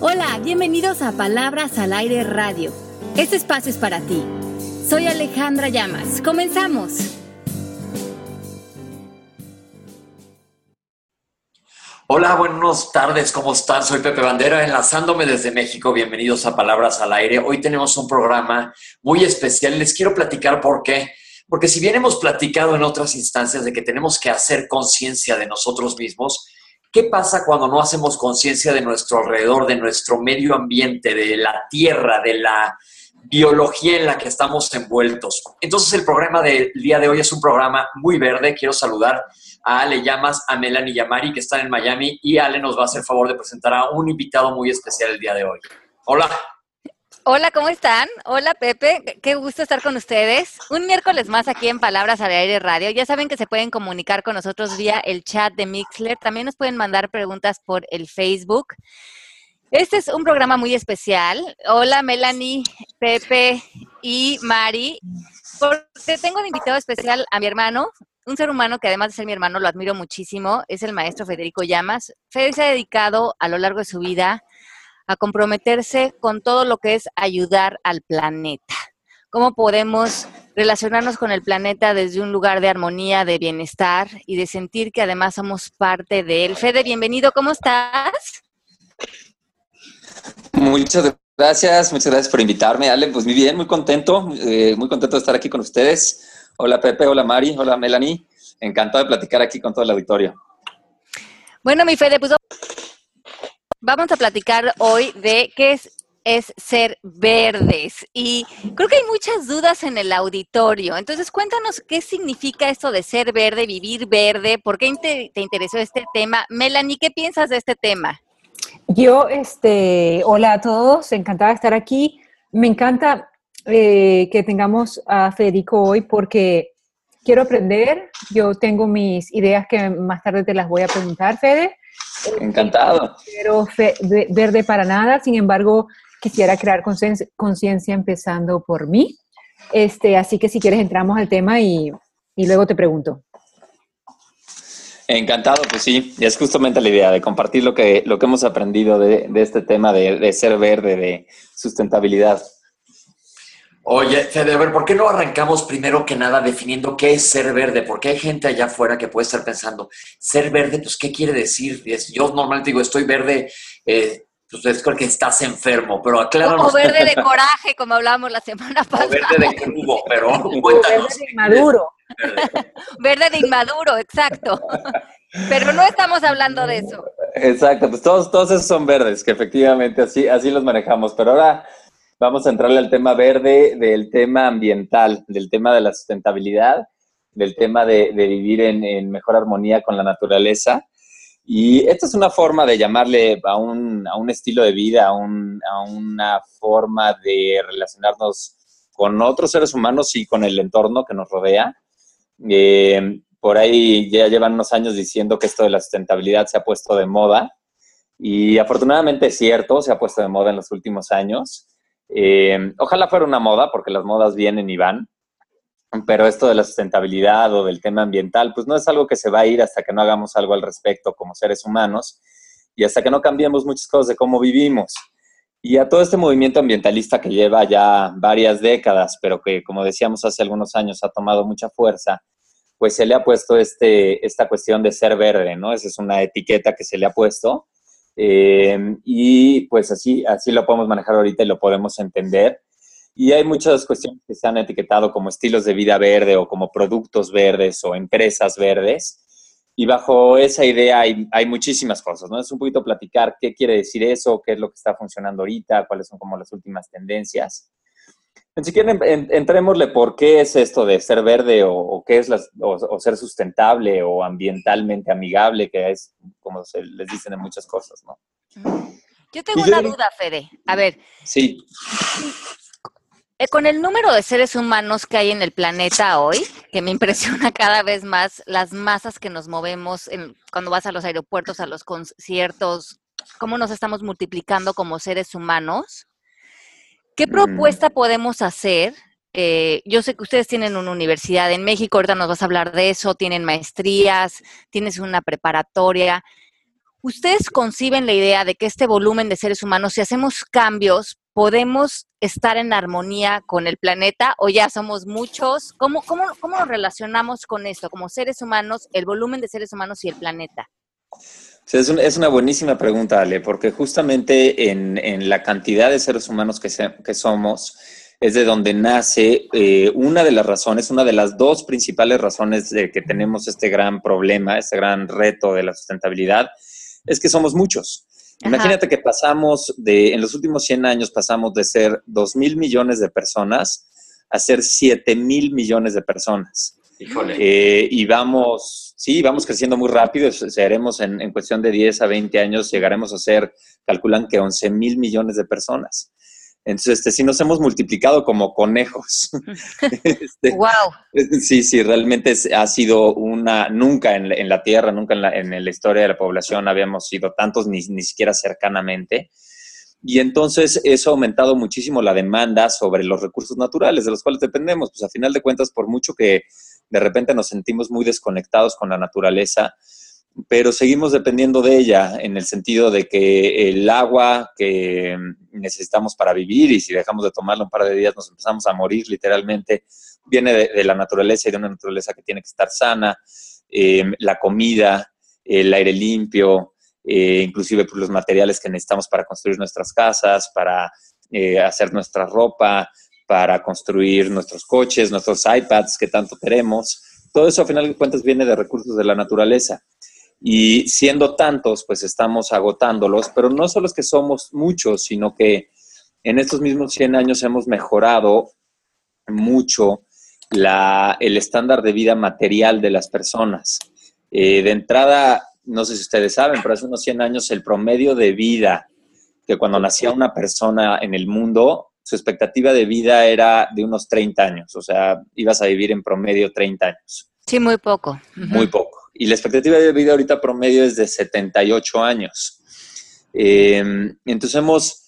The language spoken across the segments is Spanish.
Hola, bienvenidos a Palabras al Aire Radio. Este espacio es para ti. Soy Alejandra Llamas. Comenzamos. Hola, buenas tardes, ¿cómo están? Soy Pepe Bandera, enlazándome desde México. Bienvenidos a Palabras al Aire. Hoy tenemos un programa muy especial. Les quiero platicar por qué. Porque si bien hemos platicado en otras instancias de que tenemos que hacer conciencia de nosotros mismos, ¿qué pasa cuando no hacemos conciencia de nuestro alrededor, de nuestro medio ambiente, de la tierra, de la biología en la que estamos envueltos? Entonces el programa del día de hoy es un programa muy verde. Quiero saludar a Ale Llamas, a Melanie Yamari, que están en Miami, y Ale nos va a hacer favor de presentar a un invitado muy especial el día de hoy. Hola. Hola, ¿cómo están? Hola, Pepe. Qué gusto estar con ustedes. Un miércoles más aquí en Palabras al Aire Radio. Ya saben que se pueden comunicar con nosotros vía el chat de Mixler. También nos pueden mandar preguntas por el Facebook. Este es un programa muy especial. Hola, Melanie, Pepe y Mari. Porque tengo de invitado especial a mi hermano, un ser humano que además de ser mi hermano lo admiro muchísimo, es el maestro Federico Llamas. Fede se ha dedicado a lo largo de su vida a comprometerse con todo lo que es ayudar al planeta. ¿Cómo podemos relacionarnos con el planeta desde un lugar de armonía, de bienestar y de sentir que además somos parte de él? Fede, bienvenido, ¿cómo estás? Muchas gracias, muchas gracias por invitarme, Ale. Pues muy bien, muy contento, eh, muy contento de estar aquí con ustedes. Hola Pepe, hola Mari, hola Melanie. Encantado de platicar aquí con todo el auditorio. Bueno, mi Fede, pues vamos a platicar hoy de qué es, ser verdes. Y creo que hay muchas dudas en el auditorio. Entonces, cuéntanos qué significa esto de ser verde, vivir verde, por qué te, te interesó este tema. Melanie, ¿qué piensas de este tema? Yo, este, hola a todos, encantada de estar aquí. Me encanta eh, que tengamos a Federico hoy porque quiero aprender. Yo tengo mis ideas que más tarde te las voy a preguntar, Fede. Encantado. Pero verde para nada, sin embargo, quisiera crear conciencia empezando por mí. Este, así que si quieres entramos al tema y, y luego te pregunto. Encantado, pues sí, es justamente la idea de compartir lo que, lo que hemos aprendido de, de este tema de, de, ser verde, de sustentabilidad. Oye, Fede, a ver, ¿por qué no arrancamos primero que nada definiendo qué es ser verde? Porque hay gente allá afuera que puede estar pensando, ser verde, pues, ¿qué quiere decir? Yo normalmente digo, estoy verde, eh, pues es porque estás enfermo, pero acláranos. O verde de coraje, como hablábamos la semana pasada. O verde de crudo, pero cuéntanos. Verde de inmaduro. Verde. verde de inmaduro, exacto. Pero no estamos hablando de eso. Exacto, pues todos, todos esos son verdes, que efectivamente así, así los manejamos. Pero ahora vamos a entrarle al tema verde, del tema ambiental, del tema de la sustentabilidad, del tema de, de vivir en, en, mejor armonía con la naturaleza. Y esta es una forma de llamarle a un, a un estilo de vida, a, un, a, una forma de relacionarnos con otros seres humanos y con el entorno que nos rodea. Eh, por ahí ya llevan unos años diciendo que esto de la sustentabilidad se ha puesto de moda. Y afortunadamente es cierto, se ha puesto de moda en los últimos años. Eh, ojalá fuera una moda, porque las modas vienen y van, pero esto de la sustentabilidad o del tema ambiental, pues no es algo que se va a ir hasta que no hagamos algo al respecto como seres humanos y hasta que no cambiemos muchas cosas de cómo vivimos. Y a todo este movimiento ambientalista que lleva ya varias décadas, pero que, como decíamos hace algunos años, ha tomado mucha fuerza, pues se le ha puesto este, esta cuestión de ser verde, ¿no? Esa es una etiqueta que se le ha puesto eh, y pues así, así lo podemos manejar ahorita y lo podemos entender. Y hay muchas cuestiones que se han etiquetado como estilos de vida verde o como productos verdes o empresas verdes. Y bajo esa idea hay, hay muchísimas cosas, ¿no? Es un poquito platicar qué quiere decir eso, qué es lo que está funcionando ahorita, cuáles son como las últimas tendencias. Si quieren, entrémosle por qué es esto de ser verde o, o qué es las, o, o, ser sustentable o ambientalmente amigable, que es como se les dicen en muchas cosas, ¿no? Yo tengo una yo, duda, Fede. A ver. Sí. Eh, con el número de seres humanos que hay en el planeta hoy, que me impresiona cada vez más las masas que nos movemos en, cuando vas a los aeropuertos, a los conciertos, cómo nos estamos multiplicando como seres humanos. ¿Qué propuesta podemos hacer? Eh, yo sé que ustedes tienen una universidad en México, ahorita nos vas a hablar de eso, tienen maestrías, tienes una preparatoria. ¿Ustedes conciben la idea de que este volumen de seres humanos, si hacemos cambios, podemos estar en armonía con el planeta o ya somos muchos? ¿Cómo, cómo, cómo nos relacionamos con esto, como seres humanos, el volumen de seres humanos y el planeta? Es, una buenísima pregunta, Ale, porque justamente en, la cantidad de seres humanos que, que somos es de donde nace eh, una de las razones, una de las dos principales razones de que tenemos este gran problema, este gran reto de la sustentabilidad, es que somos muchos. Imagínate que pasamos de, en los últimos 100 años pasamos de ser 2 mil millones de personas a ser 7 mil millones de personas. Híjole. Eh, y vamos, sí, vamos creciendo muy rápido. Seremos en, en, cuestión de 10 a 20 años, llegaremos a ser, calculan que 11 mil millones de personas. Entonces, este, sí nos hemos multiplicado como conejos. wow. Este, sí, sí, realmente ha sido una, nunca en, la Tierra, nunca en la, en la, historia de la población habíamos sido tantos, ni, ni siquiera cercanamente. Y entonces eso ha aumentado muchísimo la demanda sobre los recursos naturales de los cuales dependemos. Pues a final de cuentas, por mucho que de repente nos sentimos muy desconectados con la naturaleza, pero seguimos dependiendo de ella en el sentido de que el agua que necesitamos para vivir y si dejamos de tomarlo un par de días nos empezamos a morir literalmente, viene de, la naturaleza y de una naturaleza que tiene que estar sana, eh, la comida, el aire limpio, eh, inclusive por los materiales que necesitamos para construir nuestras casas, para eh, hacer nuestra ropa, para construir nuestros coches, nuestros iPads que tanto queremos. Todo eso a final de cuentas viene de recursos de la naturaleza. Y siendo tantos, pues estamos agotándolos, pero no solo es que somos muchos, sino que en estos mismos 100 años hemos mejorado mucho el estándar de vida material de las personas. Eh, de entrada, no sé si ustedes saben, pero hace unos 100 años el promedio de vida que cuando nacía una persona en el mundo, su expectativa de vida era de unos 30 años, o sea, ibas a vivir en promedio 30 años. Sí, muy poco. Muy poco y la expectativa de vida ahorita promedio es de 78 años. Eh, entonces hemos,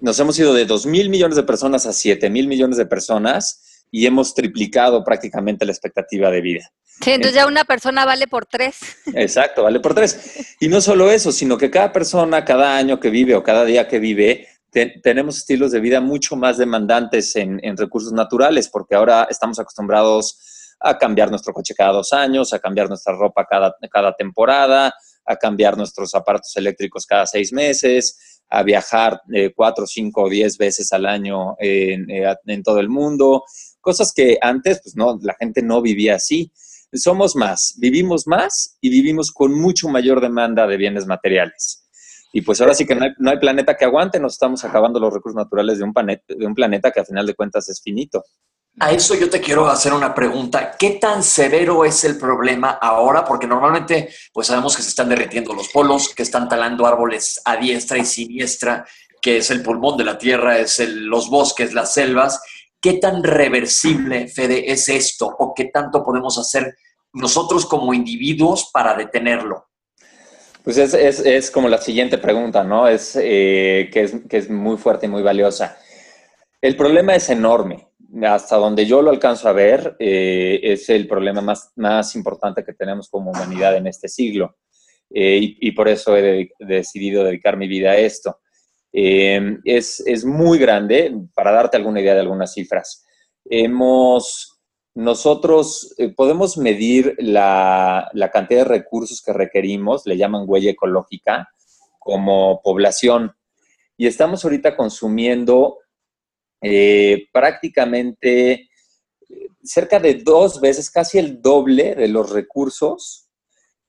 nos hemos ido de 2 mil millones de personas a 7 mil millones de personas y hemos triplicado prácticamente la expectativa de vida. Sí, entonces ya una persona vale por tres. Exacto, vale por tres. Y no solo eso, sino que cada persona, cada año que vive o cada día que vive, tenemos estilos de vida mucho más demandantes en, en recursos naturales, porque ahora estamos acostumbrados a cambiar nuestro coche cada dos años, a cambiar nuestra ropa cada, cada temporada, a cambiar nuestros aparatos eléctricos cada seis meses, a viajar eh, cuatro, cinco o diez veces al año en, eh, en, todo el mundo, cosas que antes pues no, la gente no vivía así. Somos más, vivimos más y vivimos con mucho mayor demanda de bienes materiales. Y pues ahora sí que no hay, no hay planeta que aguante, nos estamos acabando los recursos naturales de un, planeta, de un planeta que a final de cuentas es finito. A eso yo te quiero hacer una pregunta. ¿Qué tan severo es el problema ahora? Porque normalmente, pues sabemos que se están derritiendo los polos, que están talando árboles a diestra y siniestra, que es el pulmón de la tierra, es los bosques, las selvas. ¿Qué tan reversible, Fede, es esto? ¿O qué tanto podemos hacer nosotros como individuos para detenerlo? Pues es, es, como la siguiente pregunta, ¿no? Es, eh, que es que es muy fuerte y muy valiosa. El problema es enorme hasta donde yo lo alcanzo a ver, eh, es el problema más, más importante que tenemos como humanidad en este siglo. Eh, y, por eso he decidido dedicar mi vida a esto. Eh, es, es, muy grande, para darte alguna idea de algunas cifras. Hemos, nosotros podemos medir la, la cantidad de recursos que requerimos, le llaman huella ecológica, como población. Y estamos ahorita consumiendo eh, prácticamente eh, cerca de dos veces, casi el doble de los recursos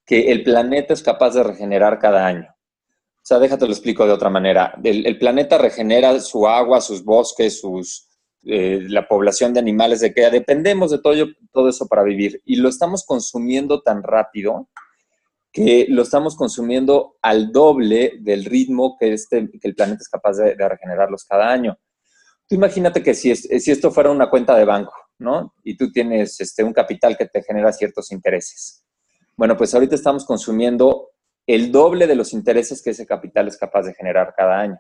que el planeta es capaz de regenerar cada año. O sea, déjate lo explico de otra manera. El, planeta regenera su agua, sus bosques, sus, eh, la población de animales de que dependemos de todo, todo eso para vivir. Y lo estamos consumiendo tan rápido que lo estamos consumiendo al doble del ritmo que, este, que el planeta es capaz de regenerarlos cada año imagínate que si, si esto fuera una cuenta de banco, ¿no? Y tú tienes este, un capital que te genera ciertos intereses. Bueno, pues ahorita estamos consumiendo el doble de los intereses que ese capital es capaz de generar cada año.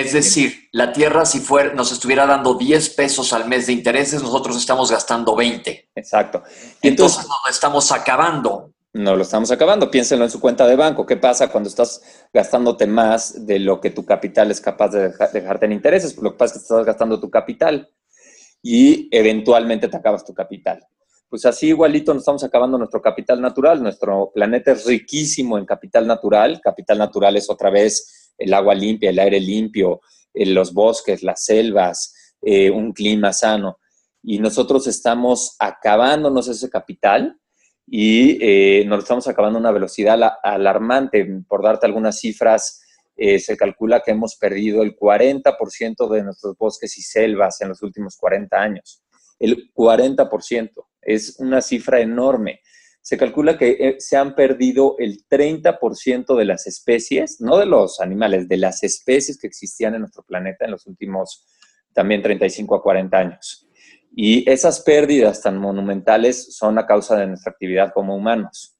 Es decir, la tierra si fuera, nos estuviera dando 10 pesos al mes de intereses, nosotros estamos gastando 20. Exacto. Y entonces, entonces nos estamos acabando. no lo estamos acabando. Piénsenlo en su cuenta de banco. ¿Qué pasa cuando estás gastándote más de lo que tu capital es capaz de dejarte en intereses? Lo que pasa es que estás gastando tu capital y eventualmente te acabas tu capital. Pues así igualito nos estamos acabando nuestro capital natural. Nuestro planeta es riquísimo en capital natural. Capital natural es otra vez el agua limpia, el aire limpio, eh, los bosques, las selvas, eh, un clima sano. Y nosotros estamos acabándonos ese capital y eh, nos estamos acabando a una velocidad alarmante. Por darte algunas cifras, se calcula que hemos perdido el 40% de nuestros bosques y selvas en los últimos 40 años. El 40% es una cifra enorme. Se calcula que eh, se han perdido el 30% de las especies, no de los animales, de las especies que existían en nuestro planeta en los últimos también 35 a 40 años. Y esas pérdidas tan monumentales son a causa de nuestra actividad como humanos.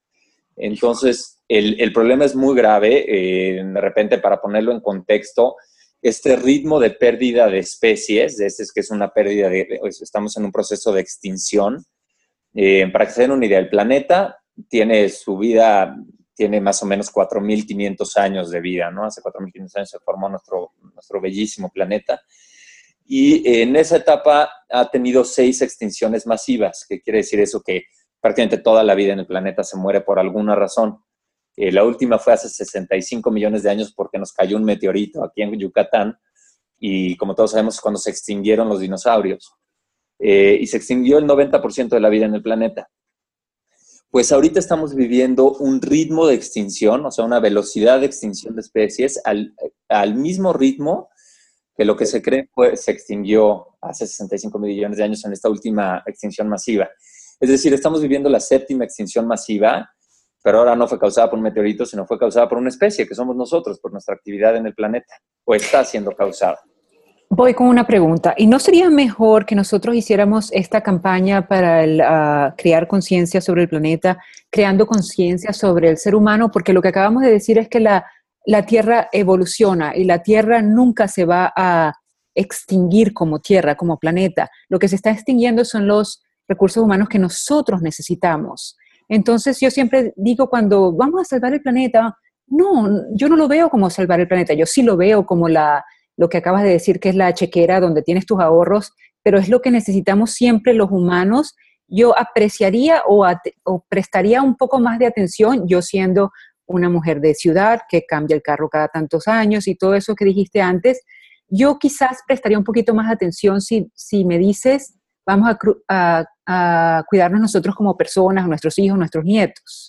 Entonces, el, problema es muy grave. Eh, de repente, para ponerlo en contexto, este ritmo de pérdida de especies, de este es que es una pérdida de, estamos en un proceso de extinción. Eh, para que se den una idea, el planeta tiene su vida, tiene más o menos 4.500 años de vida, ¿no? Hace 4.500 años se formó nuestro, nuestro bellísimo planeta y en esa etapa ha tenido seis extinciones masivas, que quiere decir eso que prácticamente toda la vida en el planeta se muere por alguna razón. Eh, la última fue hace 65 millones de años porque nos cayó un meteorito aquí en Yucatán y como todos sabemos cuando se extinguieron los dinosaurios eh, y se extinguió el 90% de la vida en el planeta. Pues ahorita estamos viviendo un ritmo de extinción, o sea, una velocidad de extinción de especies al, al mismo ritmo que lo que se cree fue, se extinguió hace 65 millones de años en esta última extinción masiva. Es decir, estamos viviendo la séptima extinción masiva, pero ahora no fue causada por un meteorito, sino fue causada por una especie, que somos nosotros, por nuestra actividad en el planeta, o está siendo causada. Voy con una pregunta. ¿Y no sería mejor que nosotros hiciéramos esta campaña para ah, crear conciencia sobre el planeta, creando conciencia sobre el ser humano? Porque lo que acabamos de decir es que la la Tierra evoluciona y la Tierra nunca se va a extinguir como Tierra, como planeta. Lo que se está extinguiendo son los recursos humanos que nosotros necesitamos. Entonces yo siempre digo cuando vamos a salvar el planeta, no, yo no lo veo como salvar el planeta, yo sí lo veo como la, lo que acabas de decir, que es la chequera donde tienes tus ahorros, pero es lo que necesitamos siempre los humanos. Yo apreciaría o, prestaría un poco más de atención, yo siendo una mujer de ciudad que cambia el carro cada tantos años y todo eso que dijiste antes, yo quizás prestaría un poquito más atención si, me dices, vamos a, a, cuidarnos nosotros como personas, nuestros hijos, nuestros nietos.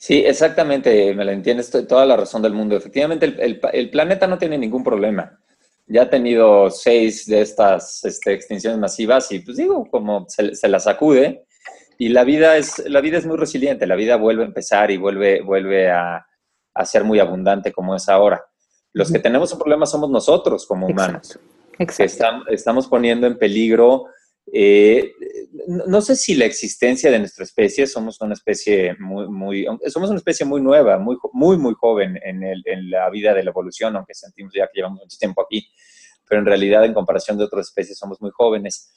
Sí, exactamente, me lo entiendes, toda la razón del mundo. Efectivamente, el, el, planeta no tiene ningún problema. Ya ha tenido seis de estas este, extinciones masivas y pues digo, como se, se la sacude, y la vida es, la vida es muy resiliente, la vida vuelve a empezar y vuelve, vuelve a, a ser muy abundante como es ahora. Los que tenemos un problema somos nosotros como humanos. Exacto. Estamos, poniendo en peligro, eh, no sé si la existencia de nuestra especie, somos una especie muy, somos una especie muy nueva, muy, muy, muy joven en, la vida de la evolución, aunque sentimos ya que llevamos mucho tiempo aquí, pero en realidad en comparación de otras especies somos muy jóvenes.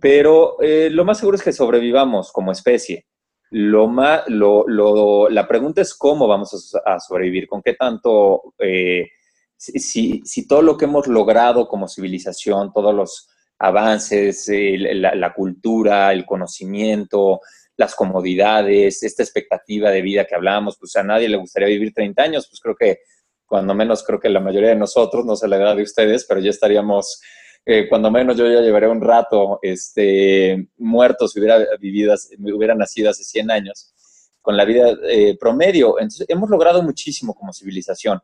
Pero eh, lo más seguro es que sobrevivamos como especie. Lo la pregunta es cómo vamos a, sobrevivir, con qué tanto, eh, si, todo lo que hemos logrado como civilización, todos los avances, la, cultura, el conocimiento, las comodidades, esta expectativa de vida que hablamos, pues a nadie le gustaría vivir 30 años, pues creo que cuando menos creo que la mayoría de nosotros, no sé la edad de ustedes, pero ya estaríamos eh, cuando menos yo ya llevaré un rato este, muerto si hubiera vivido, hubiera nacido hace 100 años, con la vida eh, promedio. Entonces, hemos logrado muchísimo como civilización,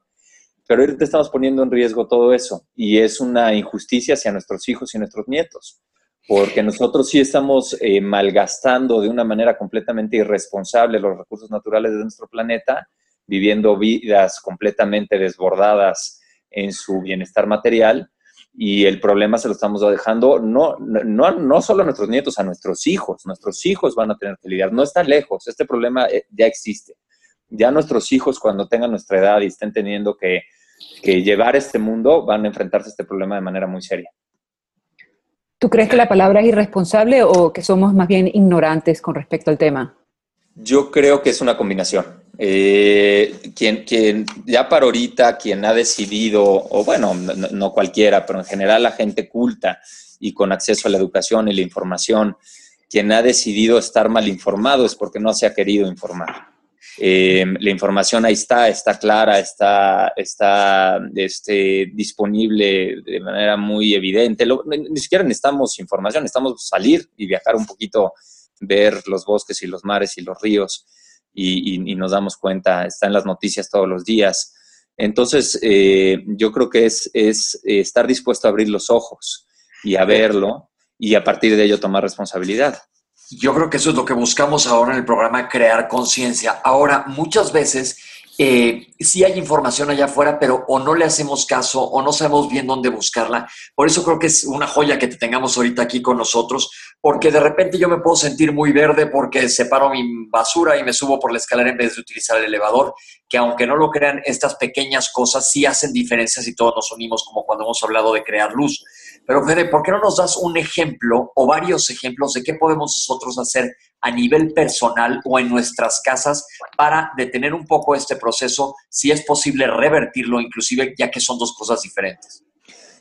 pero ahorita estamos poniendo en riesgo todo eso y es una injusticia hacia nuestros hijos y nuestros nietos, porque nosotros sí estamos eh, malgastando de una manera completamente irresponsable los recursos naturales de nuestro planeta, viviendo vidas completamente desbordadas en su bienestar material y el problema se lo estamos dejando no, no, no solo a nuestros nietos, a nuestros hijos. Nuestros hijos van a tener que lidiar. No está lejos, este problema eh, ya existe. Ya nuestros hijos cuando tengan nuestra edad y estén teniendo que, que llevar este mundo, van a enfrentarse a este problema de manera muy seria. ¿Tú crees que la palabra es irresponsable o que somos más bien ignorantes con respecto al tema? Yo creo que es una combinación. Eh, quien, quien, ya para ahorita, quien ha decidido, o bueno, no, cualquiera, pero en general la gente culta y con acceso a la educación y la información, quien ha decidido estar mal informado es porque no se ha querido informar. Eh, la información ahí está, está clara, está, está este, disponible de manera muy evidente. ni siquiera necesitamos información, necesitamos salir y viajar un poquito ver los bosques y los mares y los ríos y, nos damos cuenta, está en las noticias todos los días. Entonces, eh, yo creo que es, es eh, estar dispuesto a abrir los ojos y a verlo y a partir de ello tomar responsabilidad. Yo creo que eso es lo que buscamos ahora en el programa, crear conciencia. Ahora, muchas veces eh, sí hay información allá afuera, pero o no le hacemos caso o no sabemos bien dónde buscarla. Por eso creo que es una joya que te tengamos ahorita aquí con nosotros, porque de repente yo me puedo sentir muy verde porque separo mi basura y me subo por la escalera en vez de utilizar el elevador, que aunque no lo crean, estas pequeñas cosas sí hacen diferencias y todos nos unimos, como cuando hemos hablado de crear luz. Pero Fede, ¿por qué no nos das un ejemplo o varios ejemplos de qué podemos nosotros hacer a nivel personal o en nuestras casas para detener un poco este proceso, si es posible revertirlo, inclusive ya que son dos cosas diferentes.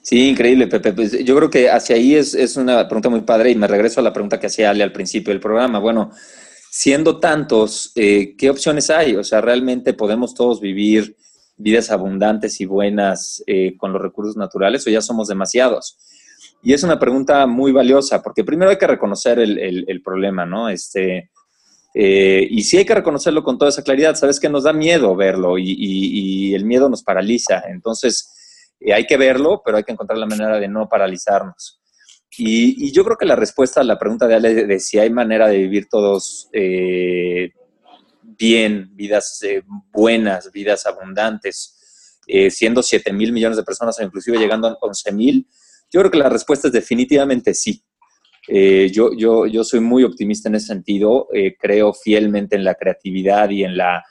Sí, increíble, Pepe. Pues yo creo que hacia ahí es, es una pregunta muy padre y me regreso a la pregunta que hacía Ale al principio del programa. Bueno, siendo tantos, eh, ¿qué opciones hay? O sea, ¿realmente podemos todos vivir vidas abundantes y buenas eh, con los recursos naturales o ya somos demasiados? Y es una pregunta muy valiosa, porque primero hay que reconocer el, problema, ¿no? Este, eh, y sí hay que reconocerlo con toda esa claridad. Sabes que nos da miedo verlo y, el miedo nos paraliza. Entonces, eh, hay que verlo, pero hay que encontrar la manera de no paralizarnos. Y, yo creo que la respuesta a la pregunta de Ale de si hay manera de vivir todos eh, bien, vidas buenas, vidas abundantes, siendo 7 mil millones de personas o inclusive llegando a 11 mil, yo creo que la respuesta es definitivamente sí. Eh, yo, yo, yo soy muy optimista en ese sentido, eh, creo fielmente en la creatividad y en la,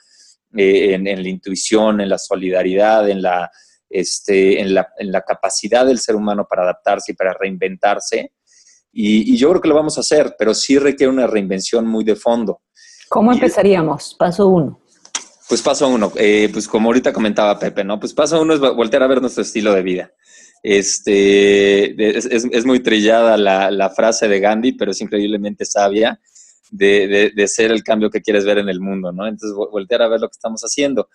eh, en, la intuición, en la solidaridad, en la, este, en, la, en la capacidad del ser humano para adaptarse y para reinventarse. Y, yo creo que lo vamos a hacer, pero sí requiere una reinvención muy de fondo. ¿Cómo empezaríamos? Paso uno. Pues paso uno, pues como ahorita comentaba Pepe, ¿no? Pues paso uno es voltear a ver nuestro estilo de vida. Este, es, muy trillada la, frase de Gandhi, pero es increíblemente sabia de, ser el cambio que quieres ver en el mundo, ¿no? Entonces, voltear a ver lo que estamos haciendo.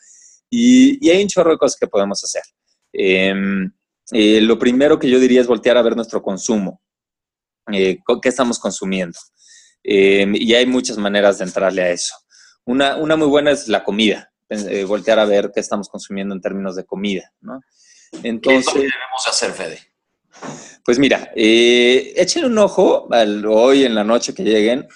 Y, hay un chorro de cosas que podemos hacer. Em, eh, lo primero que yo diría es voltear a ver nuestro consumo. Eh, ¿Qué estamos consumiendo? Em, y hay muchas maneras de entrarle a eso. Una, una muy buena es la comida. Eh, voltear a ver qué estamos consumiendo en términos de comida, ¿no? Entonces, ¿Qué debemos hacer, Fede? Pues mira, eh, échenle un ojo hoy en la noche que lleguen.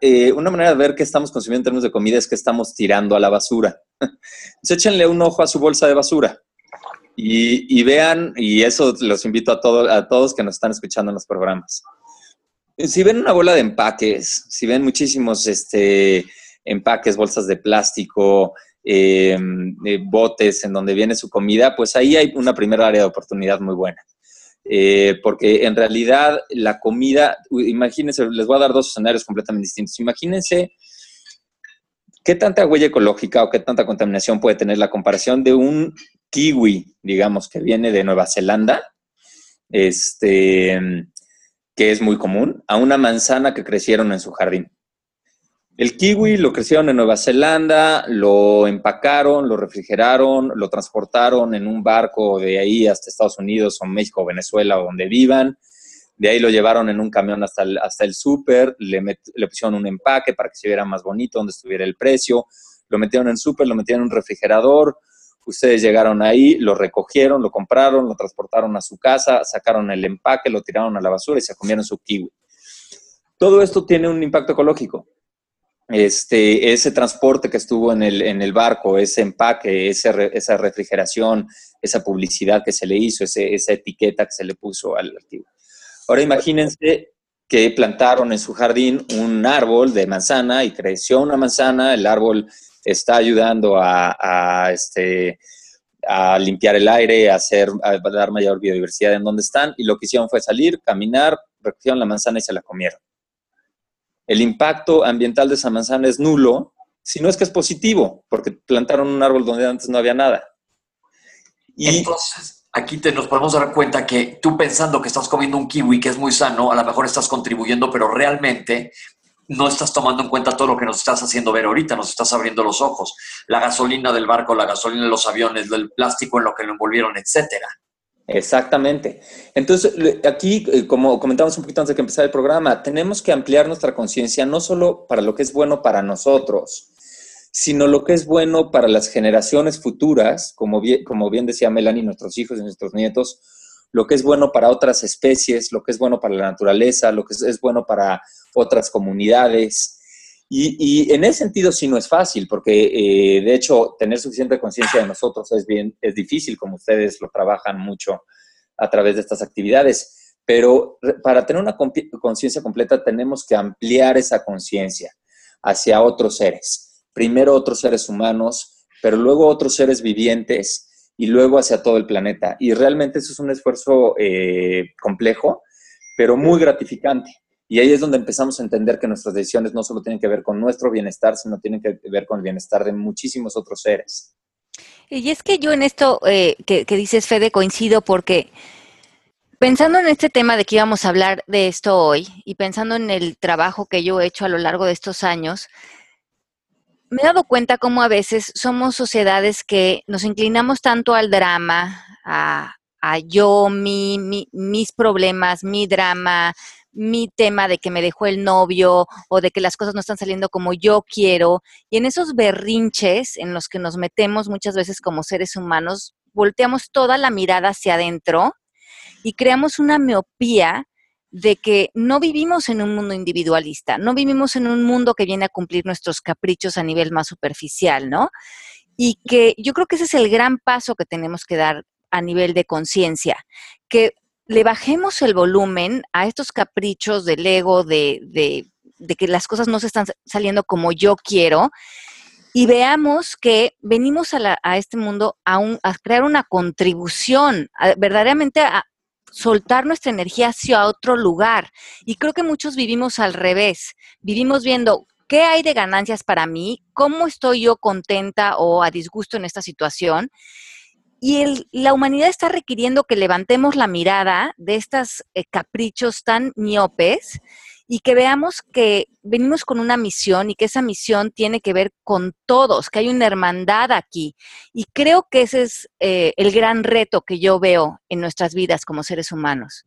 Eh, una manera de ver qué estamos consumiendo en términos de comida es que estamos tirando a la basura. Entonces, échenle un ojo a su bolsa de basura y, vean, y eso los invito a, a todos que nos están escuchando en los programas. Si ven una bola de empaques, si ven muchísimos este, empaques, bolsas de plástico, eh, botes en donde viene su comida, pues ahí hay una primera área de oportunidad muy buena. Eh, porque en realidad la comida, imagínense, les voy a dar dos escenarios completamente distintos. Imagínense qué tanta huella ecológica o qué tanta contaminación puede tener la comparación de un kiwi, digamos, que viene de Nueva Zelanda, este, que es muy común, a una manzana que crecieron en su jardín. El kiwi lo crecieron en Nueva Zelanda, lo empacaron, lo refrigeraron, lo transportaron en un barco de ahí hasta Estados Unidos o México o Venezuela o donde vivan. De ahí lo llevaron en un camión hasta el, hasta el súper, le, pusieron un empaque para que se viera más bonito, donde estuviera el precio. Lo metieron en súper, lo metieron en un refrigerador. Ustedes llegaron ahí, lo recogieron, lo compraron, lo transportaron a su casa, sacaron el empaque, lo tiraron a la basura y se comieron su kiwi. Todo esto tiene un impacto ecológico este, ese transporte que estuvo en el, en el barco, ese empaque, esa refrigeración, esa publicidad que se le hizo, esa etiqueta que se le puso al artículo. Ahora imagínense que plantaron en su jardín un árbol de manzana y creció una manzana, el árbol está ayudando a, este, a limpiar el aire, a, hacer, a dar mayor biodiversidad en donde están, y lo que hicieron fue salir, caminar, recogieron la manzana y se la comieron. El impacto ambiental de esa manzana es nulo, si no es que es positivo, porque plantaron un árbol donde antes no había nada. Y Entonces, aquí te nos podemos dar cuenta que tú pensando que estás comiendo un kiwi que es muy sano, a lo mejor estás contribuyendo, pero realmente no estás tomando en cuenta todo lo que nos estás haciendo ver ahorita, nos estás abriendo los ojos. La gasolina del barco, la gasolina de los aviones, el plástico en lo que lo envolvieron, etcétera. Exactamente. Entonces, aquí, eh, como comentamos un poquito antes de que empezara el programa, tenemos que ampliar nuestra conciencia no solo para lo que es bueno para nosotros, sino lo que es bueno para las generaciones futuras, como bien, como bien decía Melanie, nuestros hijos y nuestros nietos, lo que es bueno para otras especies, lo que es bueno para la naturaleza, lo que es, bueno para otras comunidades. Y, en ese sentido sí no es fácil, porque eh, de hecho tener suficiente conciencia de nosotros es, bien, es difícil, como ustedes lo trabajan mucho a través de estas actividades. Pero para tener una conciencia completa tenemos que ampliar esa conciencia hacia otros seres. Primero otros seres humanos, pero luego otros seres vivientes y luego hacia todo el planeta. Y realmente eso es un esfuerzo eh, complejo, pero muy gratificante. Y ahí es donde empezamos a entender que nuestras decisiones no solo tienen que ver con nuestro bienestar, sino tienen que ver con el bienestar de muchísimos otros seres. Y es que yo en esto eh, que, dices, Fede, coincido porque pensando en este tema de que íbamos a hablar de esto hoy y pensando en el trabajo que yo he hecho a lo largo de estos años, me he dado cuenta cómo a veces somos sociedades que nos inclinamos tanto al drama, a, yo, mi, mis problemas, mi drama, mi tema de que me dejó el novio o de que las cosas no están saliendo como yo quiero. Y en esos berrinches en los que nos metemos muchas veces como seres humanos, volteamos toda la mirada hacia adentro y creamos una miopía de que no vivimos en un mundo individualista, no vivimos en un mundo que viene a cumplir nuestros caprichos a nivel más superficial, ¿no? Y que yo creo que ese es el gran paso que tenemos que dar a nivel de conciencia, que le bajemos el volumen a estos caprichos del ego, de, de, que las cosas no se están saliendo como yo quiero, y veamos que venimos a, a este mundo a, un, a, crear una contribución, verdaderamente a, soltar nuestra energía hacia otro lugar. Y creo que muchos vivimos al revés. Vivimos viendo qué hay de ganancias para mí, cómo estoy yo contenta o a disgusto en esta situación. Y la humanidad está requiriendo que levantemos la mirada de estos eh, caprichos tan miopes y que veamos que venimos con una misión y que esa misión tiene que ver con todos, que hay una hermandad aquí. Y creo que ese es eh, el gran reto que yo veo en nuestras vidas como seres humanos.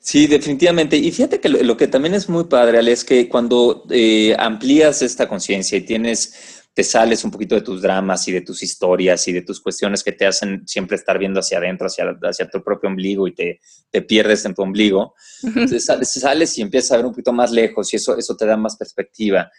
Sí, definitivamente. Y fíjate que lo, que también es muy padre, Ale, es que cuando eh, amplías esta conciencia y tienes te sales un poquito de tus dramas y de tus historias y de tus cuestiones que te hacen siempre estar viendo hacia adentro, hacia, hacia tu propio ombligo y te, te pierdes en tu ombligo. Entonces sales, y empiezas a ver un poquito más lejos y eso, eso te da más perspectiva.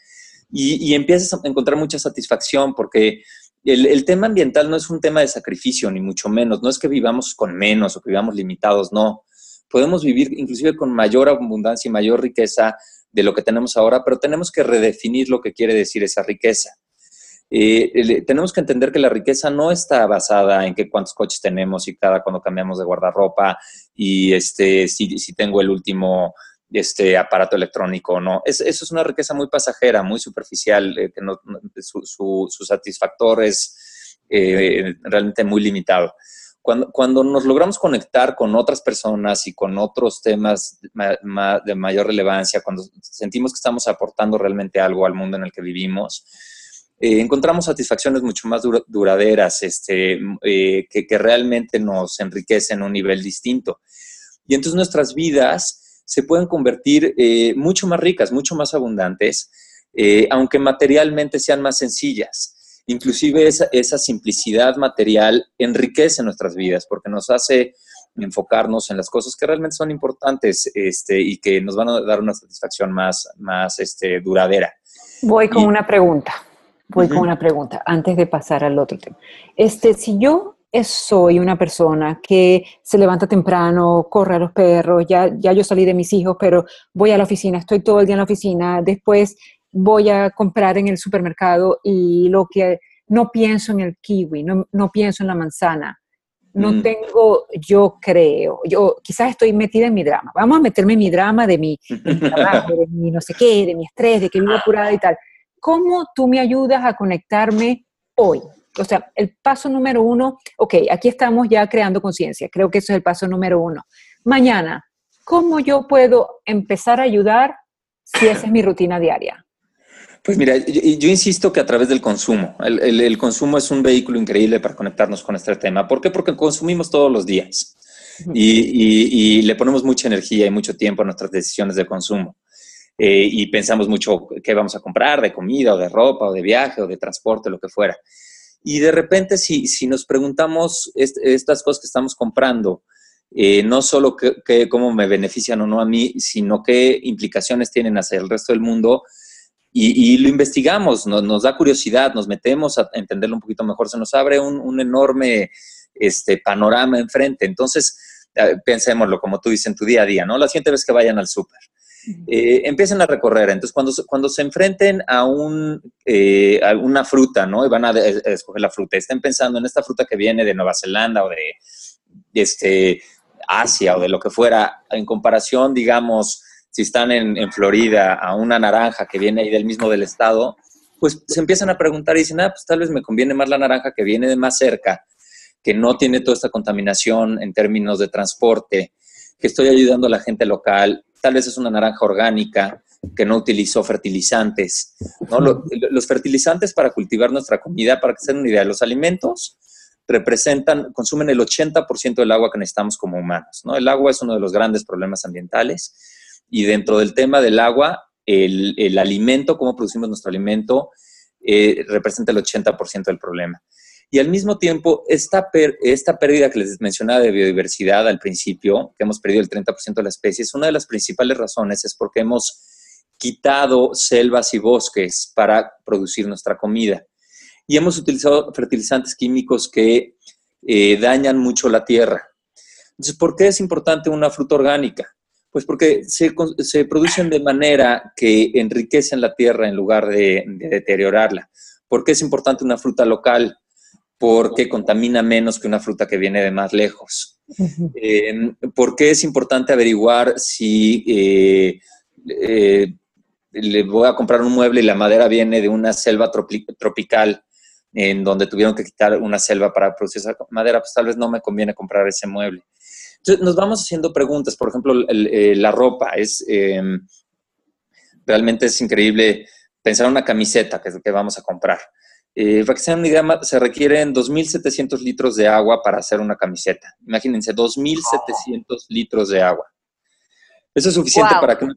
Y, y empiezas a encontrar mucha satisfacción porque el, el, tema ambiental no es un tema de sacrificio, ni mucho menos. No es que vivamos con menos o que vivamos limitados, no. Podemos vivir inclusive con mayor abundancia y mayor riqueza de lo que tenemos ahora, pero tenemos que redefinir lo que quiere decir esa riqueza. Eh, tenemos que entender que la riqueza no está basada en que cuántos coches tenemos y cada cuando cambiamos de guardarropa y este, si, si tengo el último este aparato electrónico o no. eso es una riqueza muy pasajera, muy superficial, eh, que no, su, satisfactor es eh, realmente muy limitado. Cuando, cuando, nos logramos conectar con otras personas y con otros temas de mayor relevancia, cuando sentimos que estamos aportando realmente algo al mundo en el que vivimos, eh, encontramos satisfacciones mucho más duraderas, este, eh, que, realmente nos enriquecen a un nivel distinto. Y entonces nuestras vidas se pueden convertir eh, mucho más ricas, mucho más abundantes, aunque materialmente sean más sencillas. Inclusive esa, esa, simplicidad material enriquece nuestras vidas porque nos hace enfocarnos en las cosas que realmente son importantes este, y que nos van a dar una satisfacción más, más este, duradera. Voy con una pregunta voy con una pregunta antes de pasar al otro tema. Este, si yo soy una persona que se levanta temprano, corre a los perros, ya, ya yo salí de mis hijos, pero voy a la oficina, estoy todo el día en la oficina, después voy a comprar en el supermercado y lo que no pienso en el kiwi, no, no pienso en la manzana. no Mm. tengo, yo creo, yo quizás estoy metida en mi drama. Vamos a meterme en mi drama de mi, de mi trabajo, de mi no sé qué, de mi estrés, de que vivo apurada y tal. ¿Cómo tú me ayudas a conectarme hoy? O sea, el paso número uno, ok, aquí estamos ya creando conciencia, creo que eso es el paso número uno. Mañana, ¿cómo yo puedo empezar a ayudar si esa es mi rutina diaria? Pues mira, yo, yo insisto que a través del consumo. El, el- el consumo es un vehículo increíble para conectarnos con este tema. ¿Por qué? Porque consumimos todos los días y, y- y le ponemos mucha energía y mucho tiempo a nuestras decisiones de consumo. Eh, y pensamos mucho qué vamos a comprar, de comida o de ropa o de viaje o de transporte, lo que fuera. Y de repente, si, si nos preguntamos est- estas cosas que estamos comprando, eh, no solo que, que- cómo me benefician o no a mí, sino qué implicaciones tienen hacia el resto del mundo, y, lo investigamos, nos, da curiosidad, nos metemos a entenderlo un poquito mejor, se nos abre un, un enorme este, panorama enfrente. Entonces, eh, pensémoslo, como tú dices, en tu día a día, ¿no? La siguiente vez que vayan al súper, eh, empiecen a recorrer. Entonces, cuando, cuando se enfrenten a, un, eh, a una fruta, ¿no? Y van a escoger la fruta, estén pensando en esta fruta que viene de Nueva Zelanda o de este, Asia o de lo que fuera, en comparación, digamos, si están en, en Florida, a una naranja que viene ahí del mismo del estado, pues se empiezan a preguntar y dicen, ah, pues tal vez me conviene más la naranja que viene de más cerca, que no tiene toda esta contaminación en términos de transporte, que estoy ayudando a la gente local, tal vez es una naranja orgánica que no utilizó fertilizantes. ¿no? Lo- los fertilizantes para cultivar nuestra comida, para que se den una idea, los alimentos representan, consumen el 80% del agua que necesitamos como humanos. ¿no? El agua es uno de los grandes problemas ambientales y dentro del tema del agua, el, alimento, cómo producimos nuestro alimento, eh, representa el 80% del problema. Y al mismo tiempo, esta, esta pérdida que les mencionaba de biodiversidad al principio, que hemos perdido el 30% de la especie, es una de las principales razones, es porque hemos quitado selvas y bosques para producir nuestra comida. Y hemos utilizado fertilizantes químicos que eh, dañan mucho la tierra. Entonces, ¿por qué es importante una fruta orgánica? Pues porque se, se producen de manera que enriquecen la tierra en lugar de deteriorarla. ¿Por qué es importante una fruta local? Porque contamina menos que una fruta que viene de más lejos. Eh, ¿Por qué es importante averiguar si eh, eh, le voy a comprar un mueble y la madera viene de una selva tropi- tropical en donde tuvieron que quitar una selva para producir esa madera? Pues tal vez no me conviene comprar ese mueble. Entonces nos vamos haciendo preguntas. Por ejemplo, el- la ropa es eh, realmente es increíble pensar en una camiseta que, que vamos a comprar. Eh, para que se una se requieren 2.700 litros de agua para hacer una camiseta. Imagínense, 2.700 litros de agua. Eso es suficiente Wow. para que... una-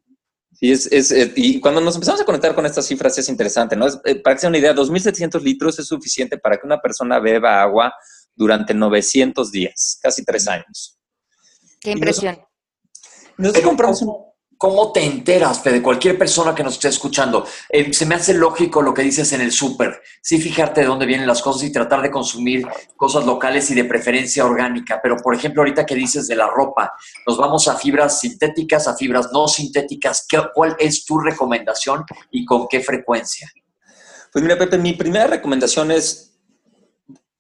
Sí, es, es, eh, y cuando nos empezamos a conectar con estas cifras es interesante, ¿no? Es, eh, para que se den una idea, 2.700 litros es suficiente para que una persona beba agua durante 900 días, casi tres años. Qué impresión. Nosotros compramos un- ¿cómo, te enteras, de cualquier persona que nos esté escuchando? Eh, se me hace lógico lo que dices en el súper. Sí, fijarte de dónde vienen las cosas y tratar de consumir cosas locales y de preferencia orgánica. Pero, por ejemplo, ahorita que dices de la ropa, nos vamos a fibras sintéticas, a fibras no sintéticas. ¿Qué- ¿Cuál es tu recomendación y con qué frecuencia? Pues mira, Pepe, mi primera recomendación es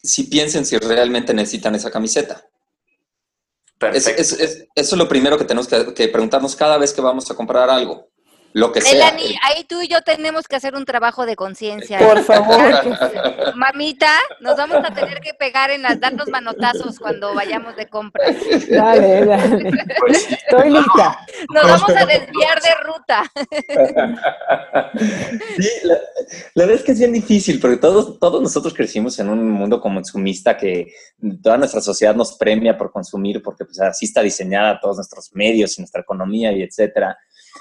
si piensen si realmente necesitan esa camiseta. Es- es- es- eso es lo primero que tenemos que, que preguntarnos cada vez que vamos a comprar algo, lo que sea. Melanie, ahí tú y yo tenemos que hacer un trabajo de conciencia. Por favor. Mamita, nos vamos a tener que pegar en las, darnos manotazos cuando vayamos de compras. Dale, dale. Pues. Estoy lista. Nos vamos a desviar de ruta. Sí, la, la verdad es que es bien difícil, porque todos, todos nosotros crecimos en un mundo consumista que toda nuestra sociedad nos premia por consumir, porque pues, así está diseñada todos nuestros medios y nuestra economía y etcétera.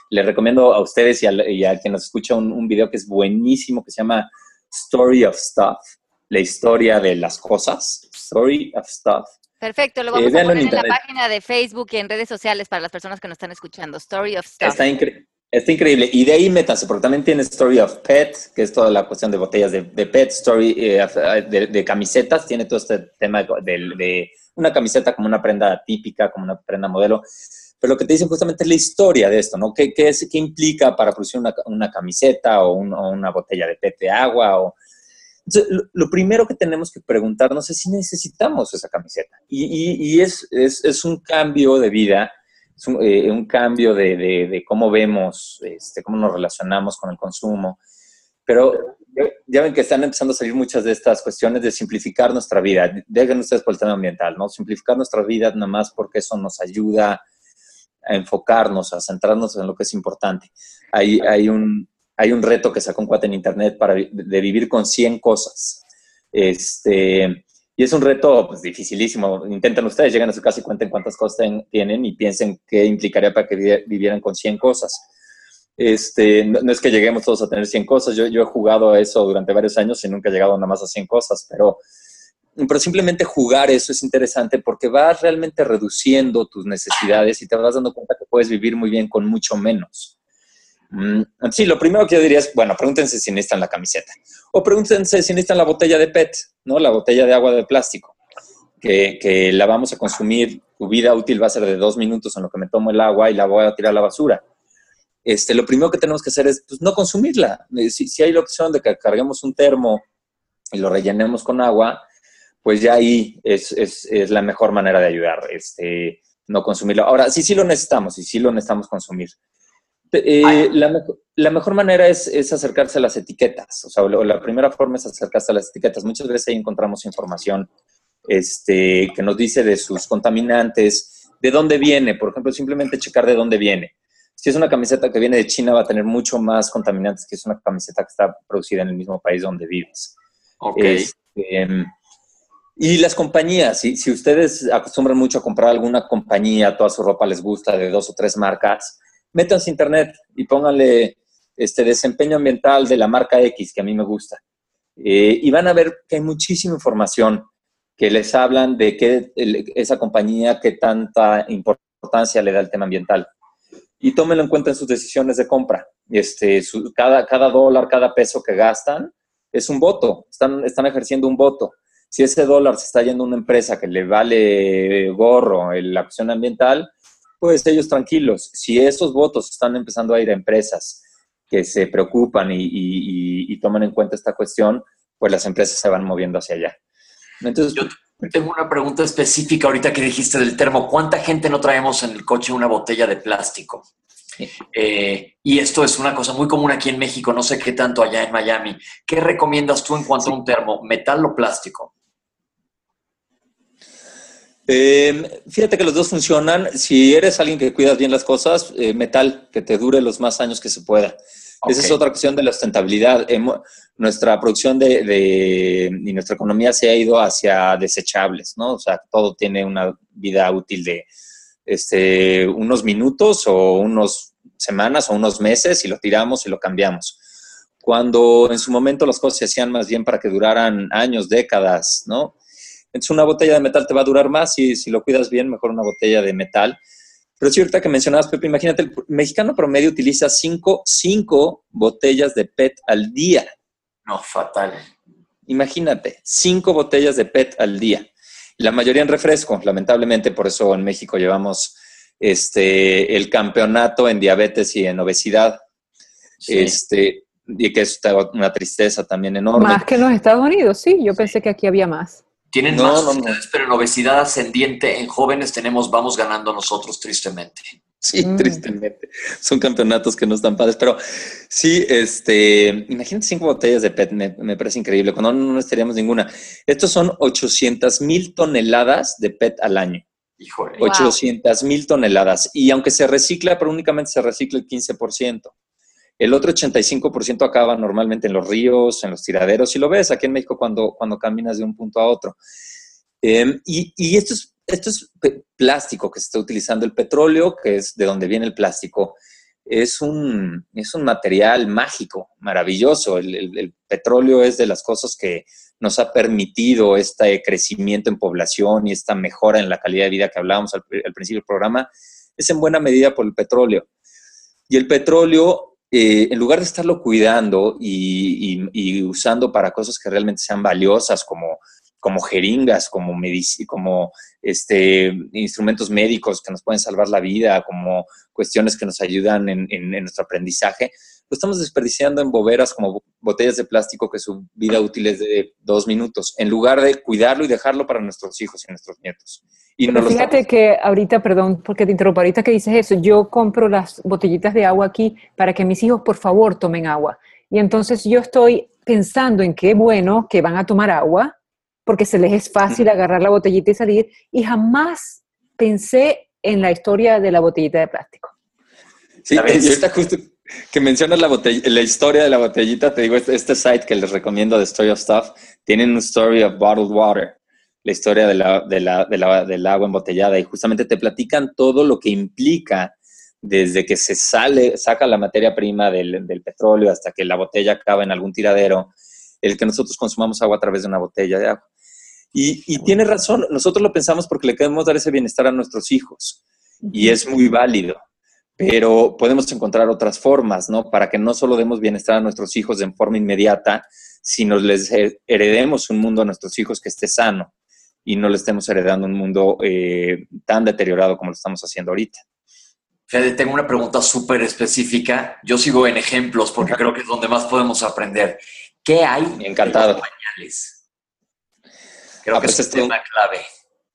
Les recomiendo a ustedes y a, y a quien nos escucha un, un video que es buenísimo, que se llama Story of Stuff, la historia de las cosas, Story of Stuff. Perfecto, lo Eh, vamos a en poner en la página de Facebook y en redes sociales para las personas que nos están escuchando. Story of Stuff. Está, incre- está increíble. Y de ahí métanse, porque también tiene Story of Pet, que es toda la cuestión de botellas de, de Pet, Story eh, of- de, de camisetas, tiene todo este tema de una camiseta como una prenda típica, como una prenda modelo. Pero lo que te dicen justamente es la historia de esto, ¿no? ¿Qué, qué, es, qué implica para producir una, una camiseta o, un- o una botella de PET de agua? O... lo, primero que tenemos que preguntarnos es si necesitamos esa camiseta. Y, es, es, un cambio de vida, es un, eh, cambio de, cómo vemos, este, cómo nos relacionamos con el consumo. Pero ya ven que están empezando a salir muchas de estas cuestiones de simplificar nuestra vida. Dejen ustedes por el tema ambiental, ¿no? Simplificar nuestra vida nada más porque eso nos ayuda a enfocarnos, a centrarnos en lo que es importante. Hay, hay, un, hay un reto que sacó un cuate en internet para, de vivir con 100 cosas. Este, y es un reto pues, dificilísimo. Intenten ustedes, lleguen a su casa y cuenten cuántas cosas tienen y piensen qué implicaría para que vivieran con 100 cosas. Este, no, es que lleguemos todos a tener 100 cosas. Yo, yo he jugado a eso durante varios años y nunca he llegado nada más a 100 cosas, pero pero simplemente jugar eso es interesante porque vas realmente reduciendo tus necesidades y te vas dando cuenta que puedes vivir muy bien con mucho menos. Mm, sí, lo primero que yo diría es, bueno, pregúntense si necesitan la camiseta o pregúntense si necesitan la botella de PET, ¿no? La botella de agua de plástico, que, que la vamos a consumir, tu vida útil va a ser de dos minutos en lo que me tomo el agua y la voy a tirar a la basura. Este, lo primero que tenemos que hacer es pues, no consumirla. Eh, si, si hay la opción de que carguemos un termo y lo rellenemos con agua, pues ya ahí es, es, es, la mejor manera de ayudar, este, no consumirlo. Ahora, sí, sí lo necesitamos y sí lo necesitamos consumir. Eh, la, la, mejor manera es, es, acercarse a las etiquetas, o sea, la primera forma es acercarse a las etiquetas. Muchas veces ahí encontramos información este, que nos dice de sus contaminantes, de dónde viene, por ejemplo, simplemente checar de dónde viene. Si es una camiseta que viene de China, va a tener mucho más contaminantes que es una camiseta que está producida en el mismo país donde vives. Ok. Este, y las compañías, si, si ustedes acostumbran mucho a comprar alguna compañía, toda su ropa les gusta de dos o tres marcas, métanse a internet y pónganle este desempeño ambiental de la marca X, que a mí me gusta. Eh, y van a ver que hay muchísima información que les hablan de que esa compañía, qué tanta importancia le da al tema ambiental. Y tómenlo en cuenta en sus decisiones de compra. Este, cada, cada dólar, cada peso que gastan es un voto, están, están ejerciendo un voto si ese dólar se está yendo a una empresa que le vale gorro la acción ambiental, pues ellos tranquilos. Si esos votos están empezando a ir a empresas que se preocupan y, toman en cuenta esta cuestión, pues las empresas se van moviendo hacia allá. Entonces, yo tengo una pregunta específica ahorita que dijiste del termo. ¿Cuánta gente no traemos en el coche una botella de plástico? Eh, y esto es una cosa muy común aquí en México, no sé qué tanto allá en Miami. ¿Qué recomiendas tú en cuanto a un termo, metal o plástico? Eh, fíjate que los dos funcionan. Si eres alguien que cuidas bien las cosas, eh, metal, que te dure los más años que se pueda. Esa es otra cuestión de la sustentabilidad. nuestra producción de, y nuestra economía se ha ido hacia desechables, ¿no? O sea, todo tiene una vida útil de este, unos minutos o unas semanas o unos meses y lo tiramos y lo cambiamos. Cuando en su momento las cosas se hacían más bien para que duraran años, décadas, ¿no? Entonces una botella de metal te va a durar más y si lo cuidas bien, mejor una botella de metal. Pero es cierto que mencionabas, Pepe, imagínate, el mexicano promedio utiliza cinco, cinco botellas de PET al día. No, fatal. Imagínate, cinco botellas de PET al día. La mayoría en refresco, lamentablemente, por eso en México llevamos este, el campeonato en diabetes y en obesidad. Este, y que es una tristeza también enorme. Más que en los Estados Unidos, sí. Yo pensé que aquí había más. Tienen más pero en obesidad ascendiente en jóvenes tenemos, vamos ganando nosotros tristemente. Sí, mm. tristemente. Son campeonatos que no están padres, pero sí, este, imagínate cinco botellas de PET, me, parece increíble, cuando no, no estaríamos ninguna. Estos son 800 mil toneladas de PET al año. Híjole. 800 mil toneladas. Y aunque se recicla, pero únicamente se recicla el 15%. El otro 85% acaba normalmente en los ríos, en los tiraderos, y lo ves aquí en México cuando, cuando caminas de un punto a otro. Em, y, esto, es, esto es plástico que se está utilizando. El petróleo, que es de donde viene el plástico, es un, es un material mágico, maravilloso. El, petróleo es de las cosas que nos ha permitido este crecimiento en población y esta mejora en la calidad de vida que hablábamos al, principio del programa, es en buena medida por el petróleo. Y el petróleo eh, en lugar de estarlo cuidando y, usando para cosas que realmente sean valiosas, como, como jeringas, como, como este, instrumentos médicos que nos pueden salvar la vida, como cuestiones que nos ayudan en, nuestro aprendizaje, lo estamos desperdiciando en boberas como botellas de plástico que su vida útil es de dos minutos, en lugar de cuidarlo y dejarlo para nuestros hijos y nuestros nietos. Y no fíjate que ahorita, perdón, porque te interrumpo, ahorita que dices eso, yo compro las botellitas de agua aquí para que mis hijos, por favor, tomen agua. Y entonces yo estoy pensando en qué bueno que van a tomar agua, porque se les es fácil agarrar la botellita y salir, y jamás pensé en la historia de la botellita de plástico. Sí, está justo que mencionas la, la historia de la botellita, te digo, este, este, site que les recomiendo de Story of Stuff, tienen un story of bottled water, la historia de la, de la, de la, del agua embotellada, y justamente te platican todo lo que implica desde que se sale, saca la materia prima del, del, petróleo hasta que la botella acaba en algún tiradero, el que nosotros consumamos agua a través de una botella de agua. Y, y tiene razón, nosotros lo pensamos porque le queremos dar ese bienestar a nuestros hijos, y es muy válido pero podemos encontrar otras formas, ¿no? Para que no solo demos bienestar a nuestros hijos en forma inmediata, sino les heredemos un mundo a nuestros hijos que esté sano y no le estemos heredando un mundo eh, tan deteriorado como lo estamos haciendo ahorita. Fede, tengo una pregunta súper específica. Yo sigo en ejemplos porque creo que es donde más podemos aprender. ¿Qué hay Encantado. en los pañales? Creo ah, que pues es un tema clave.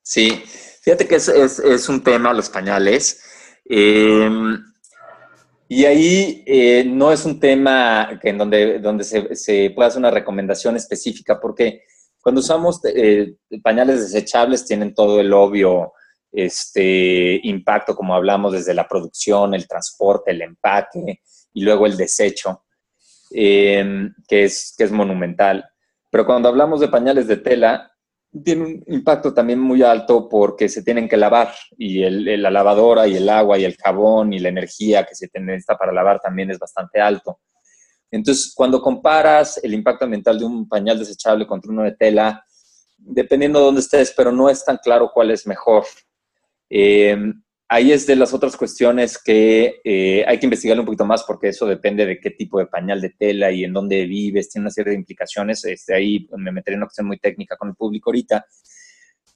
Sí, fíjate que es, es un tema, los pañales Em, y ahí eh, no es un tema en donde, donde se, se pueda hacer una recomendación específica, porque cuando usamos eh, pañales desechables tienen todo el obvio este, impacto, como hablamos, desde la producción, el transporte, el empaque y luego el desecho, em, que, es, que es monumental. Pero cuando hablamos de pañales de tela, tiene un impacto también muy alto porque se tienen que lavar y el, la lavadora y el agua y el jabón y la energía que se necesita para lavar también es bastante alto. Entonces, cuando comparas el impacto ambiental de un pañal desechable contra uno de tela, dependiendo de dónde estés, pero no es tan claro cuál es mejor. Eh, ahí es de las otras cuestiones que eh, hay que investigar un poquito más porque eso depende de qué tipo de pañal de tela y en dónde vives, tiene una serie de implicaciones. Este, ahí me meteré en una cuestión muy técnica con el público ahorita,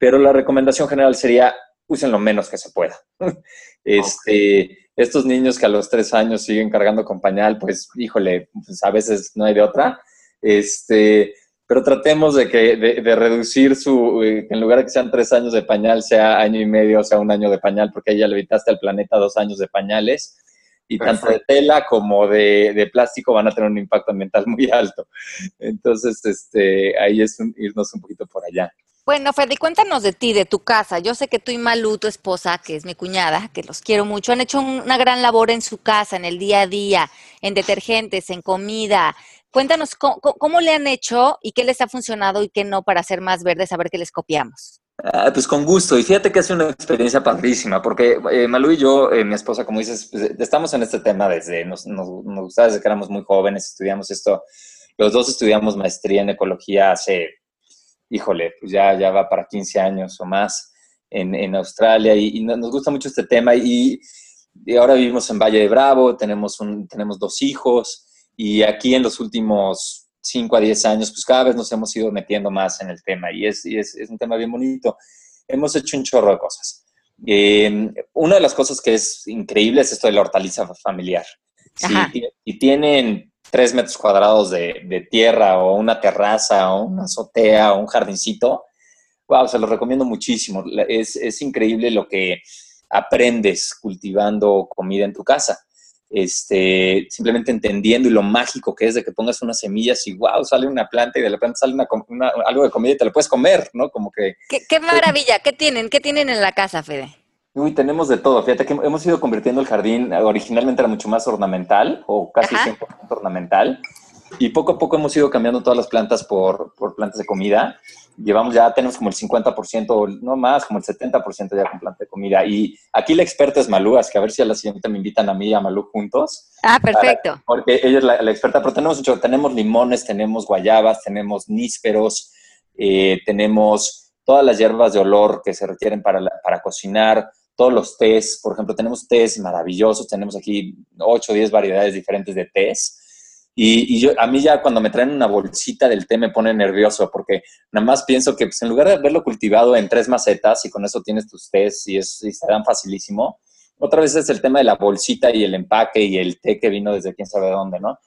pero la recomendación general sería usen lo menos que se pueda. este, Estos niños que a los tres años siguen cargando con pañal, pues híjole, pues a veces no hay de otra. Este, pero tratemos de, que, de, reducir su, eh, en lugar de que sean tres años de pañal, sea año y medio, sea un año de pañal, porque ahí ya le evitaste al planeta dos años de pañales. Y tanto de tela como de, de, plástico van a tener un impacto ambiental muy alto. Entonces, este, ahí es irnos un poquito por allá. Bueno, Fede, cuéntanos de ti, de tu casa. Yo sé que tú y Malu, tu esposa, que es mi cuñada, que los quiero mucho, han hecho una gran labor en su casa, en el día a día, en detergentes, en comida, Cuéntanos cómo, le han hecho y qué les ha funcionado y qué no para ser más verdes, a ver qué les copiamos. Ah, pues con gusto. Y fíjate que sido una experiencia padrísima, porque eh, Malú y yo, eh, mi esposa, como dices, pues, estamos en este tema desde, nos, gustaba desde que éramos muy jóvenes, estudiamos esto. Los dos estudiamos maestría en ecología hace, híjole, pues ya, ya va para 15 años o más en, en Australia y, nos gusta mucho este tema. Y, ahora vivimos en Valle de Bravo, tenemos, tenemos dos hijos. Y aquí en los últimos 5 a 10 años, pues cada vez nos hemos ido metiendo más en el tema y es, es, es un tema bien bonito. Hemos hecho un chorro de cosas. Eh, una de las cosas que es increíble es esto de la hortaliza familiar. y tienen tres metros cuadrados de, de, tierra o una terraza o una azotea o un jardincito, wow, se los recomiendo muchísimo. Es, es increíble lo que aprendes cultivando comida en tu casa este, simplemente entendiendo y lo mágico que es de que pongas unas semillas y wow, sale una planta y de repente sale una, algo de comida y te lo puedes comer, ¿no? Como que... ¡Qué, maravilla! ¿Qué tienen? ¿Qué tienen en la casa, Fede? Uy, tenemos de todo. Fíjate que hemos ido convirtiendo el jardín, originalmente era mucho más ornamental o casi 100% ornamental. Y poco a poco hemos ido cambiando todas las plantas por, por plantas de comida llevamos ya, tenemos como el 50%, no más, como el 70% ya con planta de comida. Y aquí la experta es Malú, así que a ver si a la siguiente me invitan a mí y a Malú juntos. Ah, perfecto. porque ella es la, experta, pero tenemos mucho, tenemos limones, tenemos guayabas, tenemos nísperos, eh, tenemos todas las hierbas de olor que se requieren para, para cocinar, todos los tés, por ejemplo, tenemos tés maravillosos, tenemos aquí 8 o 10 variedades diferentes de tés y, yo, a mí ya cuando me traen una bolsita del té me pone nervioso porque nada más pienso que pues, en lugar de haberlo cultivado en tres macetas y con eso tienes tus tés y, es, y se dan facilísimo, Otra vez es el tema de la bolsita y el empaque y el té que vino desde quién sabe dónde, ¿no?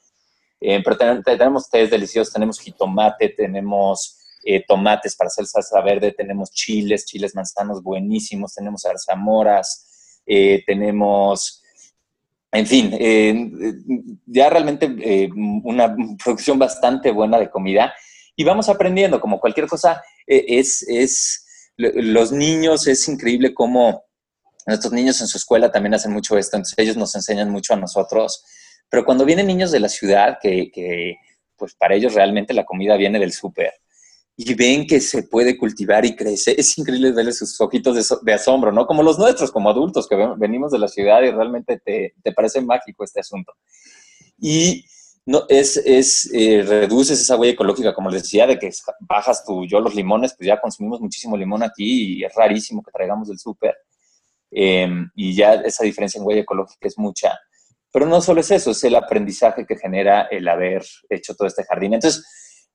Eh, pero tenemos tés deliciosos, tenemos jitomate, tenemos eh, tomates para hacer salsa verde, tenemos chiles, chiles manzanos buenísimos, tenemos zarzamoras, eh, tenemos, en fin, ya realmente una producción bastante buena de comida y vamos aprendiendo, como cualquier cosa, es, es, los niños, es increíble cómo nuestros niños en su escuela también hacen mucho esto, entonces ellos nos enseñan mucho a nosotros pero cuando vienen niños de la ciudad, que, pues para ellos realmente la comida viene del súper, y ven que se puede cultivar y crecer, es increíble verles sus ojitos de, asombro, ¿no? Como los nuestros, como adultos que venimos de la ciudad y realmente te, parece mágico este asunto. Y no, es, es eh, reduces esa huella ecológica, como les decía, de que bajas tú, yo los limones, pues ya consumimos muchísimo limón aquí y es rarísimo que traigamos del súper. Em, y ya esa diferencia en huella ecológica es mucha. Pero no solo es eso, es el aprendizaje que genera el haber hecho todo este jardín. Entonces,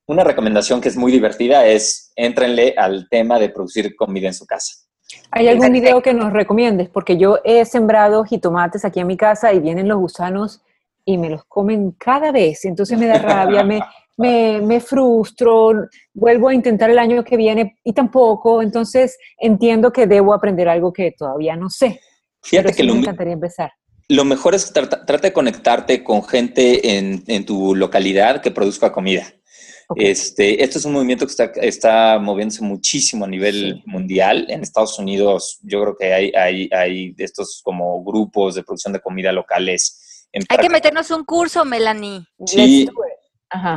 una recomendación que es muy divertida es entrenle al tema de producir comida en su casa. ¿Hay algún video que nos recomiendes? Porque yo he sembrado jitomates aquí en mi casa y vienen los gusanos y me los comen cada vez. Entonces me da rabia, me, me, me, frustro, vuelvo a intentar el año que viene y tampoco. Entonces entiendo que debo aprender algo que todavía no sé. Fíjate que me encantaría empezar lo mejor es trata, de conectarte con gente en, tu localidad que produzca comida. Este, esto es un movimiento que está, está moviéndose muchísimo a nivel mundial. En Estados Unidos yo creo que hay, hay, hay estos como grupos de producción de comida locales. hay que meternos un curso, Melanie. Sí,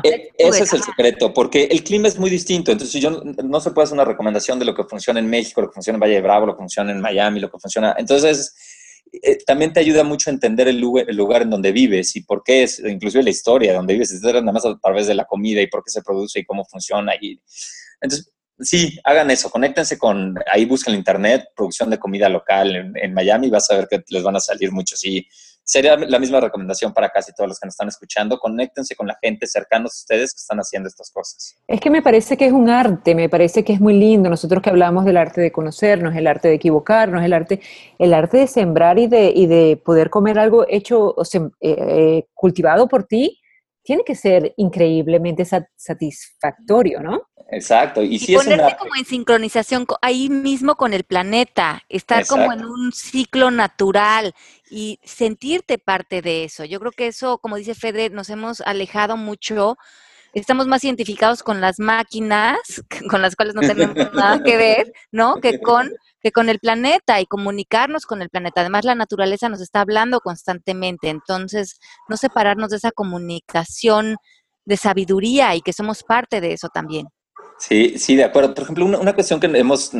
e, ese es el secreto, porque el clima es muy distinto. Entonces, yo no, se puede hacer una recomendación de lo que funciona en México, lo que funciona en Valle de Bravo, lo que funciona en Miami, lo que funciona. Entonces, eh, también te ayuda mucho a entender el lugar, el lugar, en donde vives y por qué es, inclusive la historia de donde vives, nada más a través de la comida y por qué se produce y cómo funciona. Y, entonces, sí, hagan eso, conéctense con, ahí busquen en internet, producción de comida local en, en Miami, vas a ver que les van a salir muchos. Y sería la misma recomendación para casi todos los que nos están escuchando. Conéctense con la gente cercanos a ustedes que están haciendo estas cosas. Es que me parece que es un arte, me parece que es muy lindo. Nosotros que hablamos del arte de conocernos, el arte de equivocarnos, el arte, el arte de sembrar y de, y de poder comer algo hecho, o eh, eh, cultivado por ti, tiene que ser increíblemente satisfactorio, ¿no? Exacto. Y, si ponerte como en sincronización ahí mismo con el planeta, estar como en un ciclo natural y sentirte parte de eso. Yo creo que eso, como dice Fede, nos hemos alejado mucho. Estamos más identificados con las máquinas, con las cuales no tenemos nada que ver, ¿no? Que con que con el planeta y comunicarnos con el planeta. Además, la naturaleza nos está hablando constantemente, entonces no separarnos de esa comunicación de sabiduría y que somos parte de eso también. Sí, sí, de acuerdo. Por ejemplo, una, cuestión que hemos,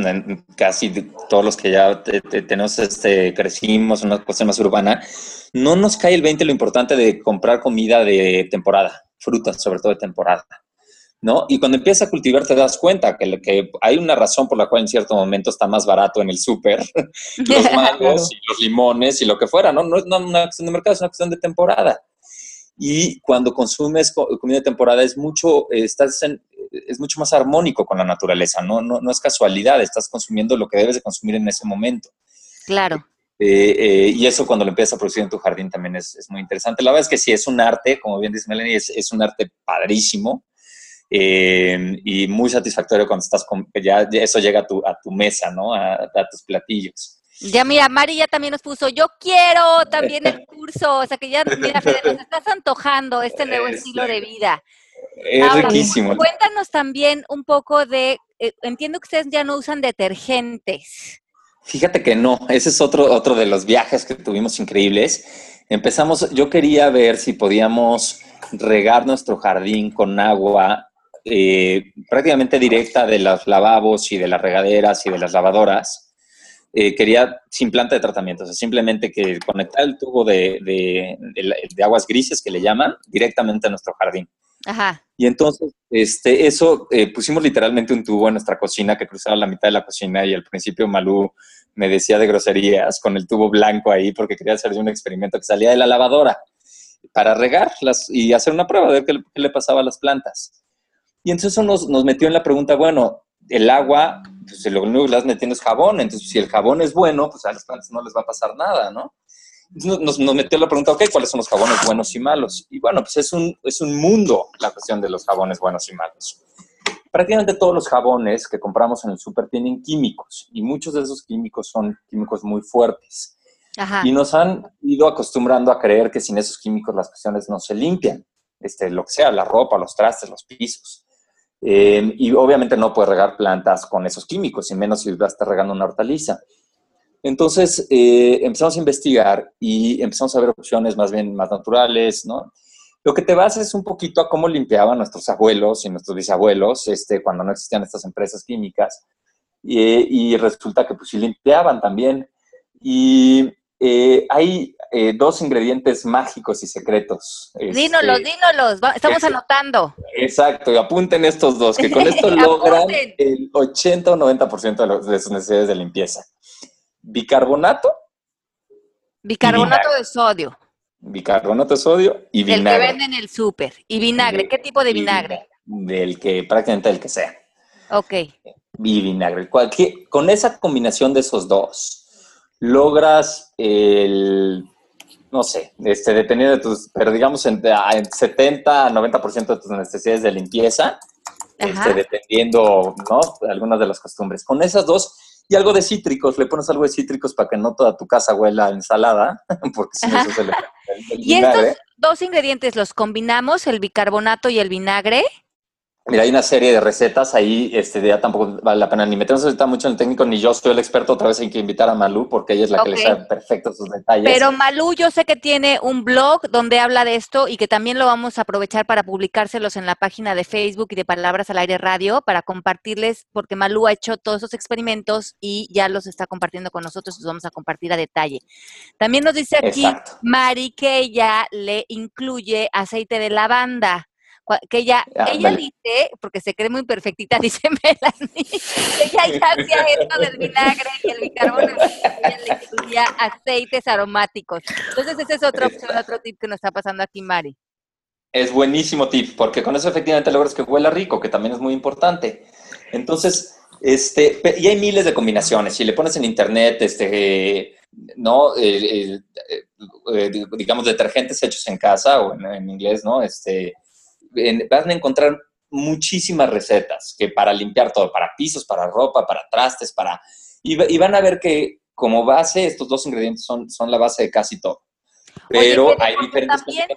casi todos los que ya tenemos, este, crecimos, una cuestión más urbana, no nos cae el 20 lo importante de comprar comida de temporada, frutas sobre todo de temporada. ¿no? Y cuando empiezas a cultivar te das cuenta que, que hay una razón por la cual en cierto momento está más barato en el súper los mangos y los limones y lo que fuera, ¿no? No es una cuestión de mercado, es una cuestión de temporada. Y cuando consumes comida de temporada es mucho, estás es mucho más armónico con la naturaleza, ¿no? No, no es casualidad, estás consumiendo lo que debes de consumir en ese momento. Claro. Eh, eh, y eso cuando lo empiezas a producir en tu jardín también es, es, muy interesante. La verdad es que sí, es un arte, como bien dice Melanie, es, es un arte padrísimo. Eh, y muy satisfactorio cuando estás con, ya, eso llega a tu, a tu mesa, ¿no? A, tus platillos. Ya mira, Mari ya también nos puso, yo quiero también el curso, o sea que ya, mira, Fede, nos estás antojando este nuevo estilo de vida. Es riquísimo. Cuéntanos también un poco de, eh, entiendo que ustedes ya no usan detergentes. Fíjate que no, ese es otro, otro de los viajes que tuvimos increíbles. Empezamos, yo quería ver si podíamos regar nuestro jardín con agua eh, prácticamente directa de los lavabos y de las regaderas y de las lavadoras. Eh, quería sin planta de tratamiento, o sea, simplemente que conectar el tubo de, de, aguas grises que le llaman directamente a nuestro jardín. Ajá. Y entonces, este, eso, eh, pusimos literalmente un tubo en nuestra cocina que cruzaba la mitad de la cocina y al principio Malú me decía de groserías con el tubo blanco ahí porque quería hacer un experimento que salía de la lavadora para regarlas y hacer una prueba de ver qué le pasaba a las plantas. Y entonces eso nos, nos metió en la pregunta, bueno, el agua, pues lo único que le metiendo es jabón, entonces si el jabón es bueno, pues a las plantas no les va a pasar nada, ¿no? Nos, nos, metió la pregunta, ok, ¿cuáles son los jabones buenos y malos? Y bueno, pues es un, es un mundo la cuestión de los jabones buenos y malos. Prácticamente todos los jabones que compramos en el súper tienen químicos y muchos de esos químicos son químicos muy fuertes. Ajá. Y nos han ido acostumbrando a creer que sin esos químicos las cuestiones no se limpian, este, lo que sea, la ropa, los trastes, los pisos. Eh, y obviamente no puedes regar plantas con esos químicos, y menos si vas a estar regando una hortaliza. Entonces eh, empezamos a investigar y empezamos a ver opciones más bien más naturales, ¿no? Lo que te vas es un poquito a cómo limpiaban nuestros abuelos y nuestros bisabuelos este, cuando no existían estas empresas químicas. Y, y resulta que pues sí limpiaban también. Y eh, hay eh, dos ingredientes mágicos y secretos. Dínolos, este, dínolos, estamos anotando. Exacto, y apunten estos dos, que con esto logran el 80 o 90% de, de sus necesidades de limpieza. Bicarbonato. Bicarbonato de sodio. Bicarbonato de sodio y vinagre. El que venden en el súper. ¿Y vinagre? ¿Qué tipo de vinagre? Del que, prácticamente el que sea. Ok. Y vinagre. Cualquier, con esa combinación de esos dos, logras el, no sé, este, dependiendo de tus, pero digamos en, 70 90% de tus necesidades de limpieza, este, dependiendo, ¿no? Algunas de las costumbres. Con esas dos y algo de cítricos, le pones algo de cítricos para que no toda tu casa huela a ensalada, porque si no eso se le... ¿Y estos dos ingredientes los combinamos, el bicarbonato y el vinagre? Mira, hay una serie de recetas ahí, este, ya tampoco vale la pena ni meternos ahorita mucho en el técnico, ni yo soy el experto, otra vez hay que invitar a Malú, porque ella es la que le sabe perfecto sus detalles. Pero Malú yo sé que tiene un blog donde habla de esto y que también lo vamos a aprovechar para publicárselos en la página de Facebook y de Palabras al Aire Radio, para compartirles, porque Malú ha hecho todos esos experimentos y ya los está compartiendo con nosotros, los vamos a compartir a detalle. También nos dice aquí Mari que ella le incluye aceite de lavanda que ella, ella dice, porque se cree muy perfectita, dice Melanie, ella ya hacía esto del vinagre y el bicarbonato, ella le incluía aceites aromáticos. Entonces ese es otro opción, otro tip que nos está pasando aquí, Mari. Es buenísimo tip, porque con eso efectivamente logras que huela rico, que también es muy importante. Entonces, este, y hay miles de combinaciones. Si le pones en internet, este, ¿no? Eh, digamos, detergentes hechos en casa, o en, en inglés, ¿no? Este, van a encontrar muchísimas recetas que para limpiar todo, para pisos, para ropa, para trastes, para... Y, van a ver que como base estos dos ingredientes son, son la base de casi todo. Pero hay diferentes también,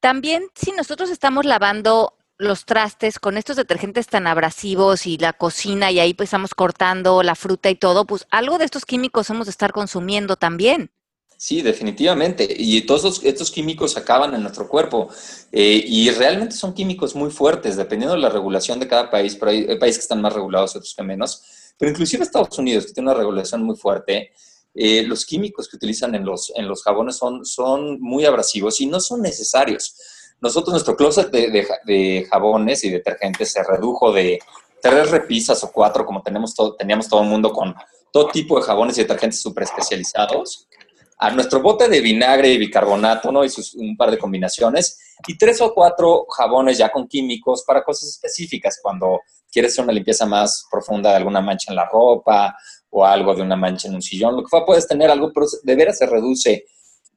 también si nosotros estamos lavando los trastes con estos detergentes tan abrasivos y la cocina y ahí pues estamos cortando la fruta y todo, pues algo de estos químicos hemos de estar consumiendo también. Sí, definitivamente. Y todos estos, químicos acaban en nuestro cuerpo. Eh, y realmente son químicos muy fuertes, dependiendo de la regulación de cada país. Pero hay, países que están más regulados otros que menos. Pero inclusive Estados Unidos, que tiene una regulación muy fuerte, eh, los químicos que utilizan en los, en los jabones son, son muy abrasivos y no son necesarios. Nosotros, nuestro closet de, de, jabones y detergentes se redujo de tres repisas o cuatro, como tenemos todo, teníamos todo el mundo con todo tipo de jabones y detergentes súper especializados a nuestro bote de vinagre y bicarbonato, ¿no? Y sus, un par de combinaciones, y tres o cuatro jabones ya con químicos para cosas específicas, cuando quieres hacer una limpieza más profunda de alguna mancha en la ropa o algo de una mancha en un sillón, lo que fue, puedes tener algo, pero de veras se reduce.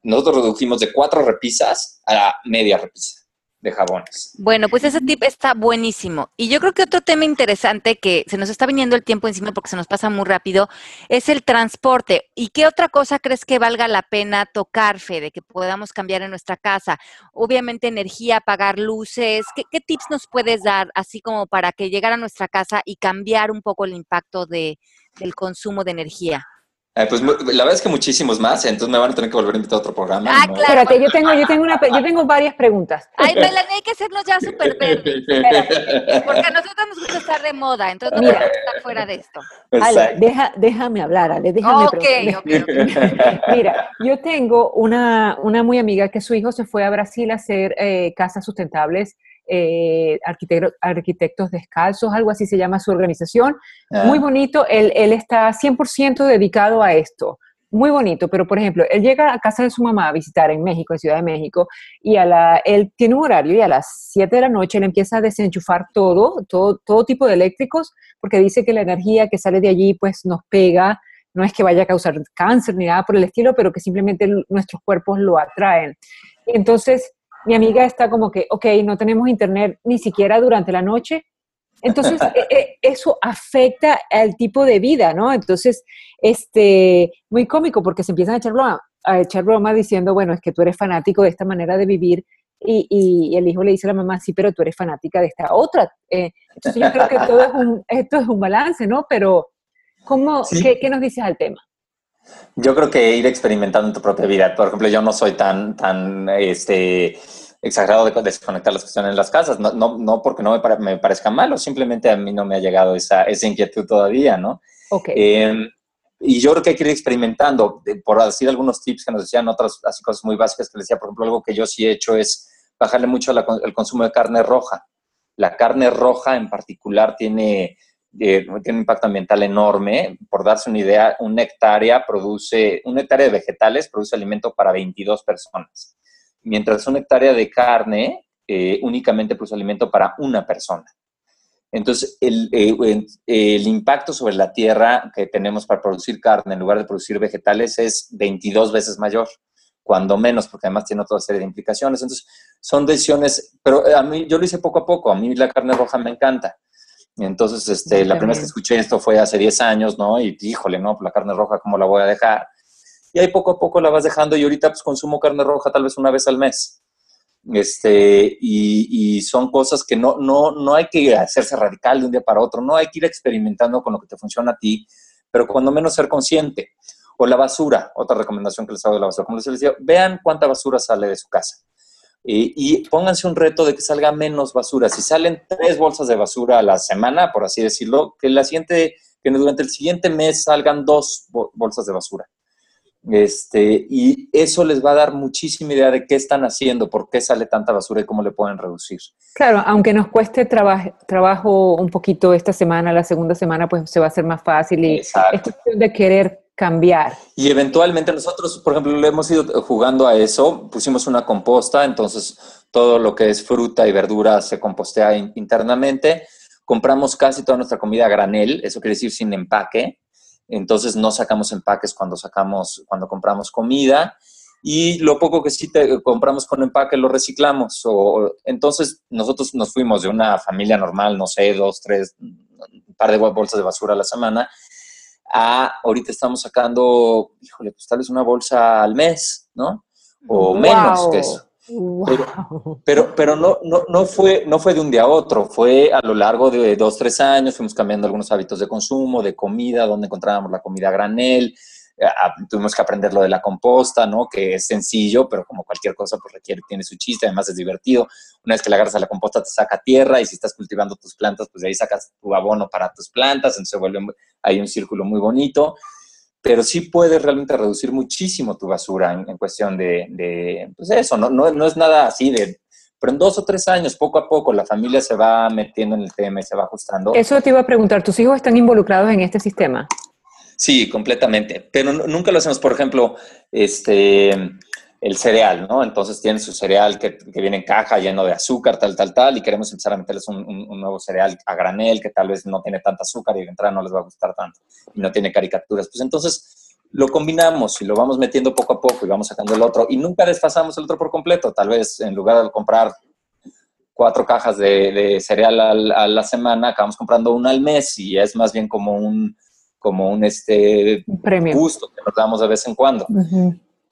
Nosotros redujimos de cuatro repisas a media repisa de jabones. Bueno, pues ese tip está buenísimo. Y yo creo que otro tema interesante que se nos está viniendo el tiempo encima porque se nos pasa muy rápido es el transporte. ¿Y qué otra cosa crees que valga la pena tocar, Fede, que podamos cambiar en nuestra casa? Obviamente energía, apagar luces. ¿Qué, tips nos puedes dar así como para que llegar a nuestra casa y cambiar un poco el impacto de, del consumo de energía? Eh, pues la verdad es que muchísimos más, entonces me van a tener que volver a invitar a otro programa. Ah, claro. Espérate, yo tengo, yo tengo una, yo tengo varias preguntas. Ay, Melanie, hay que hacernos ya súper verdes. Porque a nosotros nos gusta estar de moda, entonces no podemos estar fuera de esto. Ale, deja, déjame hablar, Ale, déjame okay, okay, Mira, yo tengo una, una muy amiga que su hijo se fue a Brasil a hacer eh, casas sustentables eh, arquitectos, Descalzos, algo así se llama su organización. Ah. Muy bonito, él, él está 100% dedicado a esto. muy bonito, pero por ejemplo, él llega a casa de su mamá a visitar en México, en Ciudad de México, y a la, él tiene un horario y a las 7 de la noche él empieza a desenchufar todo, todo, todo tipo de eléctricos, porque dice que la energía que sale de allí pues nos pega, no es que vaya a causar cáncer ni nada por el estilo, pero que simplemente nuestros cuerpos lo atraen. Entonces, mi amiga está como que, ok, no tenemos internet ni siquiera durante la noche, entonces, e, e, eso afecta al tipo de vida, ¿no? Entonces, este, muy cómico porque se empiezan a echar broma, a echar broma diciendo, bueno, es que tú eres fanático de esta manera de vivir y, y, el hijo le dice a la mamá, sí, pero tú eres fanática de esta otra. Eh, entonces, yo creo que todo es un, esto es un balance, ¿no? Pero, ¿cómo, qué, ¿qué nos dices al tema? Yo creo que ir experimentando en tu propia vida. Por ejemplo, yo no soy tan, tan, este, exagerado de desconectar las cuestiones en las casas, no, no, no porque no me, me, parezca malo, simplemente a mí no me ha llegado esa, esa inquietud todavía, ¿no? Ok. Eh, y yo creo que hay que ir experimentando, por decir algunos tips que nos decían, otras así cosas muy básicas que les decía, por ejemplo, algo que yo sí he hecho es bajarle mucho la, el consumo de carne roja. La carne roja en particular tiene, eh, tiene un impacto ambiental enorme. Por darse una idea, una hectárea produce, una hectárea de vegetales produce alimento para 22 personas mientras una hectárea de carne eh, únicamente produce alimento para una persona. Entonces, el, eh, el, impacto sobre la tierra que tenemos para producir carne en lugar de producir vegetales es 22 veces mayor, cuando menos, porque además tiene otra serie de implicaciones. Entonces, son decisiones, pero a mí yo lo hice poco a poco, a mí la carne roja me encanta. Entonces, este, la primera vez que escuché esto fue hace 10 años, ¿no? Y híjole, ¿no? La carne roja, ¿cómo la voy a dejar? y ahí poco a poco la vas dejando y ahorita pues consumo carne roja tal vez una vez al mes. Este, y, y, son cosas que no, no, no hay que hacerse radical de un día para otro, no hay que ir experimentando con lo que te funciona a ti, pero cuando menos ser consciente. O la basura, otra recomendación que les hago de la basura. Como les decía, vean cuánta basura sale de su casa. Y, y, pónganse un reto de que salga menos basura. Si salen tres bolsas de basura a la semana, por así decirlo, que, la siguiente, que durante el siguiente mes salgan dos bolsas de basura. Este, y eso les va a dar muchísima idea de qué están haciendo, por qué sale tanta basura y cómo le pueden reducir. Claro, aunque nos cueste trabajo un poquito esta semana, la segunda semana, pues se va a hacer más fácil y es cuestión de querer cambiar. Y eventualmente nosotros, por ejemplo, le hemos ido jugando a eso, pusimos una composta, entonces todo lo que es fruta y verdura se compostea internamente. Compramos casi toda nuestra comida a granel, eso quiere decir sin empaque entonces no sacamos empaques cuando sacamos, cuando compramos comida y lo poco que sí te compramos con empaque lo reciclamos. O, entonces nosotros nos fuimos de una familia normal, no sé, dos, tres, un par de bolsas de basura a la semana, a ahorita estamos sacando, híjole, pues tal vez una bolsa al mes, ¿no? O menos que eso. Pero, pero, no, no, no, fue, no fue de un día a otro, fue a lo largo de dos, tres años, fuimos cambiando algunos hábitos de consumo, de comida, donde encontrábamos la comida a granel, eh, tuvimos que aprender lo de la composta, ¿no? Que es sencillo, pero como cualquier cosa, pues requiere, tiene su chiste, además es divertido. Una vez que le agarras a la composta, te saca tierra y si estás cultivando tus plantas, pues de ahí sacas tu abono para tus plantas, entonces vuelve, hay un círculo muy bonito pero sí puedes realmente reducir muchísimo tu basura en, cuestión de, de, pues eso, no, no, no, es nada así de, pero en dos o tres años, poco a poco, la familia se va metiendo en el tema y se va ajustando. Eso te iba a preguntar, ¿tus hijos están involucrados en este sistema? Sí, completamente, pero nunca lo hacemos, por ejemplo, este el cereal, ¿no? Entonces tienen su cereal que, viene en caja lleno de azúcar, tal, tal, tal, y queremos empezar a meterles un, nuevo cereal a granel que tal vez no tiene tanta azúcar y de entrada no les va a gustar tanto y no tiene caricaturas. Pues entonces lo combinamos y lo vamos metiendo poco a poco y vamos sacando el otro y nunca desfasamos el otro por completo. Tal vez en lugar de comprar cuatro cajas de, cereal a la semana, acabamos comprando una al mes y es más bien como un como un este Premio. gusto que nos damos de vez en cuando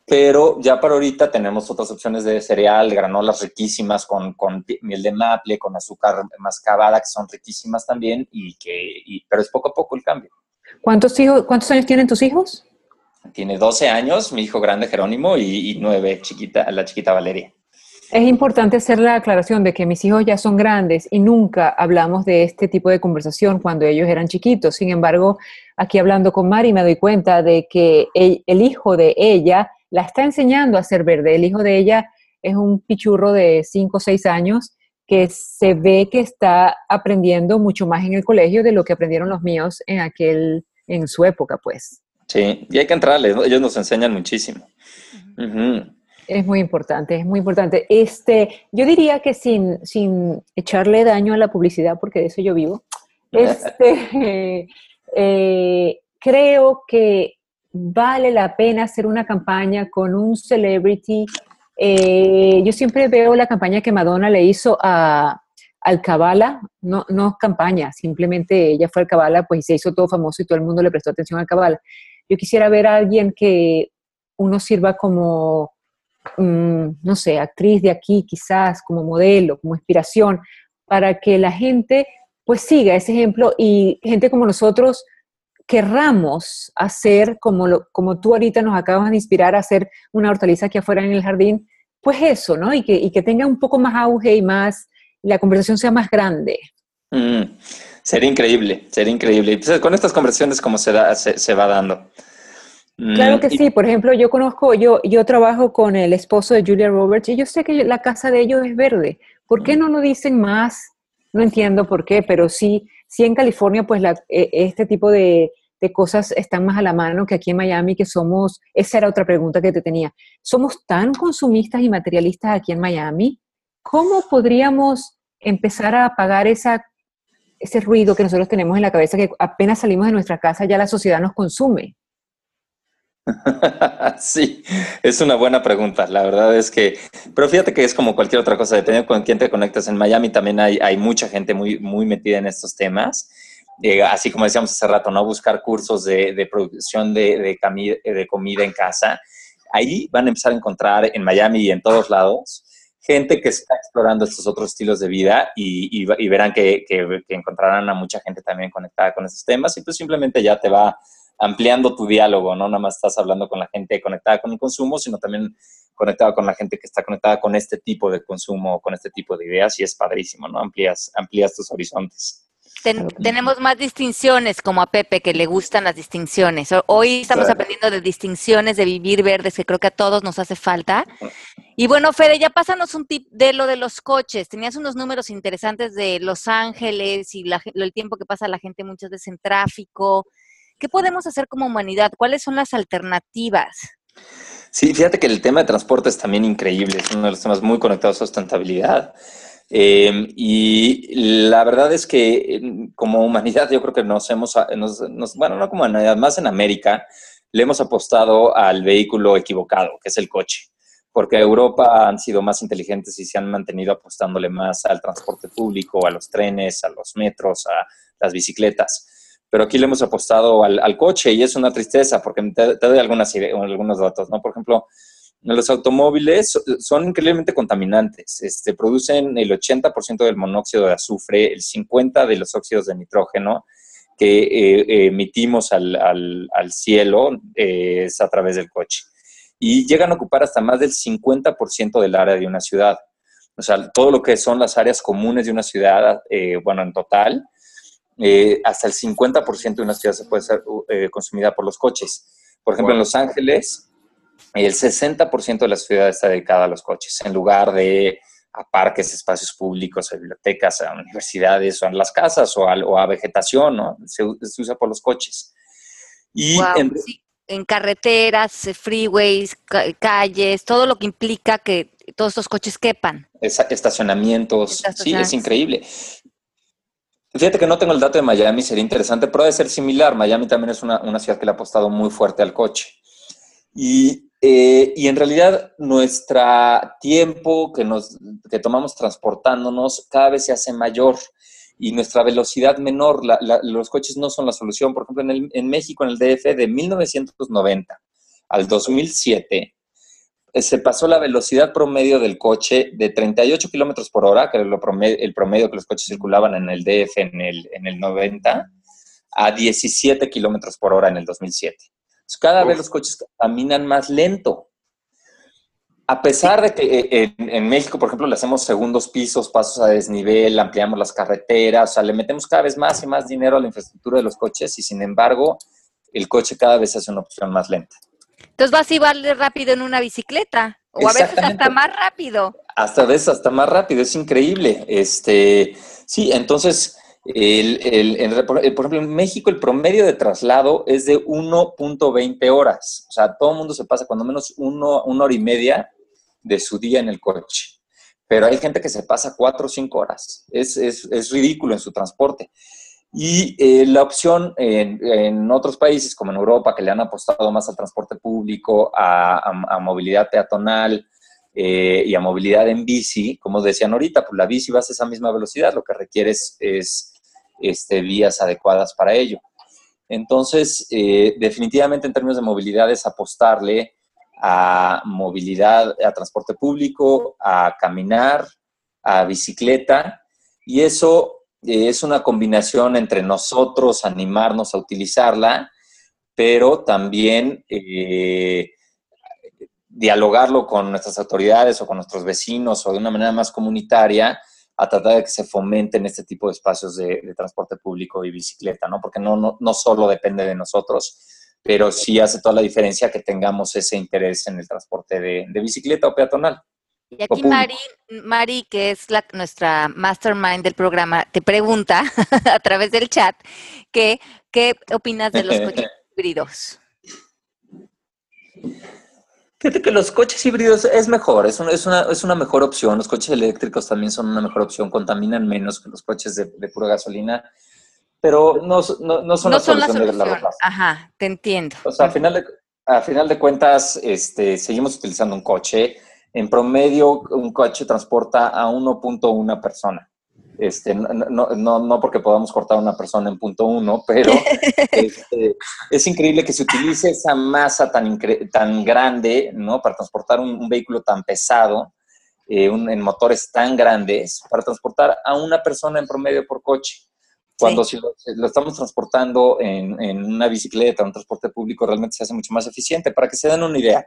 pero ya para ahorita tenemos otras opciones de cereal, granolas riquísimas con, con miel de maple, con azúcar mascabada, que son riquísimas también, y que, pero es poco a poco el cambio. ¿Cuántos, hijos, ¿Cuántos años tienen tus hijos? Tiene 12 años, mi hijo grande Jerónimo, y, y 9, chiquita, la chiquita Valeria. Es importante hacer la aclaración de que mis hijos ya son grandes y nunca hablamos de este tipo de conversación cuando ellos eran chiquitos. Sin embargo, aquí hablando con Mari me doy cuenta de que el hijo de ella la está enseñando a ser verde. El hijo de ella es un pichurro de 5 o 6 años que se ve que está aprendiendo mucho más en el colegio de lo que aprendieron los míos en aquel en su época, pues. Sí, y hay que entrarles, ellos nos enseñan muchísimo. Es muy importante, es muy importante. Este, yo diría que sin, sin echarle daño a la publicidad, porque de eso yo vivo, este, eh, creo que vale la pena hacer una campaña con un celebrity. Eh, yo siempre veo la campaña que Madonna le hizo a Alcabala, no, no campaña, simplemente ella fue Alcabala, pues se hizo todo famoso y todo el mundo le prestó atención a Alcabala. Yo quisiera ver a alguien que uno sirva como, mm, no sé, actriz de aquí quizás, como modelo, como inspiración, para que la gente pues siga ese ejemplo y gente como nosotros querramos hacer, como, lo, como tú ahorita nos acabas de inspirar a hacer una hortaliza aquí afuera en el jardín, pues eso, ¿no? Y que, y que tenga un poco más auge y más, la conversación sea más grande. Mm, sería increíble, sería increíble. Pues, con estas conversaciones como se, da, se, va dando. Mm, claro que sí, por ejemplo, yo conozco, yo, yo trabajo con el esposo de Julia Roberts y yo sé que la casa de ellos es verde. ¿Por qué mm. no nos dicen más? No entiendo por qué, pero sí, sí en California, pues la, e, este tipo de, de cosas están más a la mano que aquí en Miami, que somos, esa era otra pregunta que te tenía, somos tan consumistas y materialistas aquí en Miami, ¿cómo podríamos empezar a apagar esa, ese ruido que nosotros tenemos en la cabeza, que apenas salimos de nuestra casa ya la sociedad nos consume? Sí, es una buena pregunta. La verdad es que, pero fíjate que es como cualquier otra cosa, dependiendo con quién te conectas. En Miami también hay, hay mucha gente muy, muy metida en estos temas eh, así como decíamos hace rato, ¿no? Buscar cursos de, producción de, de, comida en casa. Ahí van a empezar a encontrar en Miami y en todos lados gente que está explorando estos otros estilos de vida y, verán que, encontrarán a mucha gente también conectada con estos temas y pues simplemente ya te va ampliando tu diálogo, ¿no? Nada más estás hablando con la gente conectada con el consumo, sino también conectada con la gente que está conectada con este tipo de consumo, con este tipo de ideas y es padrísimo, ¿no? Amplías, amplías tus horizontes tenemos más distinciones, como a Pepe, que le gustan las distinciones. Hoy estamos aprendiendo de distinciones, de vivir verdes, que creo que a todos nos hace falta. Y bueno, Fede, ya pásanos un tip de lo de los coches. Tenías unos números interesantes de Los Ángeles y el tiempo que pasa la gente muchas veces en tráfico. ¿Qué podemos hacer como humanidad? ¿Cuáles son las alternativas? Sí, fíjate que el tema de transporte es también increíble, es uno de los temas muy conectados a sustentabilidad. Em, y la verdad es que em, como humanidad yo creo que nos hemos, bueno, no como humanidad, más en América, le hemos apostado al vehículo equivocado, que es el coche, porque Europa han sido más inteligentes y se han mantenido apostándole más al transporte público, a los trenes, a los metros, a las bicicletas. Pero aquí le hemos apostado al, coche y es una tristeza porque te, te doy algunas, algunos datos, ¿no? Por ejemplo, los automóviles son increíblemente contaminantes. Este, producen el 80% del monóxido de azufre, el 50% de los óxidos de nitrógeno que eh, emitimos al, cielo eh, es a través del coche. Y llegan a ocupar hasta más del 50% del área de una ciudad. O sea, todo lo que son las áreas comunes de una ciudad, eh, bueno, en total, hasta el 50% de una ciudad se puede ser consumida por los coches. Por ejemplo, en Los Ángeles, el 60% de la ciudad está dedicada a los coches, en lugar de a parques, espacios públicos, a bibliotecas, a universidades, o a las casas, o a, vegetación, ¿no? Se, usa por los coches. Y en, carreteras, eh, freeways, calles, todo lo que implica que todos estos coches quepan. estacionamientos, sí, es increíble. Fíjate que no tengo el dato de Miami, sería interesante, pero debe ser similar. Miami también es una, una ciudad que le ha apostado muy fuerte al coche. Y eh, y en realidad nuestro tiempo que, nos, que tomamos transportándonos cada vez se hace mayor y nuestra velocidad menor. los coches no son la solución. Por ejemplo, en, en, México, en el DF, de 1990 al 2007, eh, se pasó la velocidad promedio del coche de 38 kilómetros por hora, que era el promedio que los coches circulaban en el DF en el, en el 90, a 17 kilómetros por hora en el 2007 cada vez los coches caminan más lento. A pesar de que eh, en, México, por ejemplo, le hacemos segundos pisos, pasos a desnivel, ampliamos las carreteras, o sea, le metemos cada vez más y más dinero a la infraestructura de los coches y sin embargo, el coche cada vez hace una opción más lenta. Entonces vas a ir rápido en una bicicleta o a veces hasta más rápido. Hasta a veces hasta más rápido, es increíble. Este, sí, entonces El, por ejemplo, en México el promedio de traslado es de 1.20 horas. O sea, todo el mundo se pasa cuando menos uno, una hora y media de su día en el coche. Pero hay gente que se pasa cuatro o cinco horas. Es, es, ridículo en su transporte. Y eh, la opción en, otros países, como en Europa, que le han apostado más al transporte público, a, movilidad peatonal eh, y a movilidad en bici, como decían ahorita, pues la bici va a esa misma velocidad, lo que requiere es, este, vías adecuadas para ello. Entonces, eh, definitivamente en términos de movilidad es apostarle a movilidad, a transporte público, a caminar, a bicicleta, y eso eh, es una combinación entre nosotros animarnos a utilizarla, pero también eh, dialogarlo con nuestras autoridades o con nuestros vecinos o de una manera más comunitaria a tratar de que se fomenten este tipo de espacios de, transporte público y bicicleta, ¿no? Porque no, no, no solo depende de nosotros, pero sí hace toda la diferencia que tengamos ese interés en el transporte de, bicicleta o peatonal. Y aquí Mari, Mari, que es la, nuestra mastermind del programa, te pregunta a través del chat que, qué opinas de los coches híbridos. Fíjate que los coches híbridos es mejor, es una, es, una, es una mejor opción. Los coches eléctricos también son una mejor opción, contaminan menos que los coches de, de pura gasolina, pero no, no, no son, la, solución de largo plazo. Ajá, te entiendo. O sea, a final de, a final de cuentas, este, seguimos utilizando un coche. En promedio, un coche transporta a 1.1 persona. Este, no, no, no, porque podamos cortar a una persona en punto uno, pero este, es increíble que se utilice esa masa tan, tan grande ¿no? para transportar un, vehículo tan pesado, eh, en motores tan grandes, para transportar a una persona en promedio por coche. Cuando si lo, estamos transportando en, en, una bicicleta, un transporte público, realmente se hace mucho más eficiente. Para que se den una idea,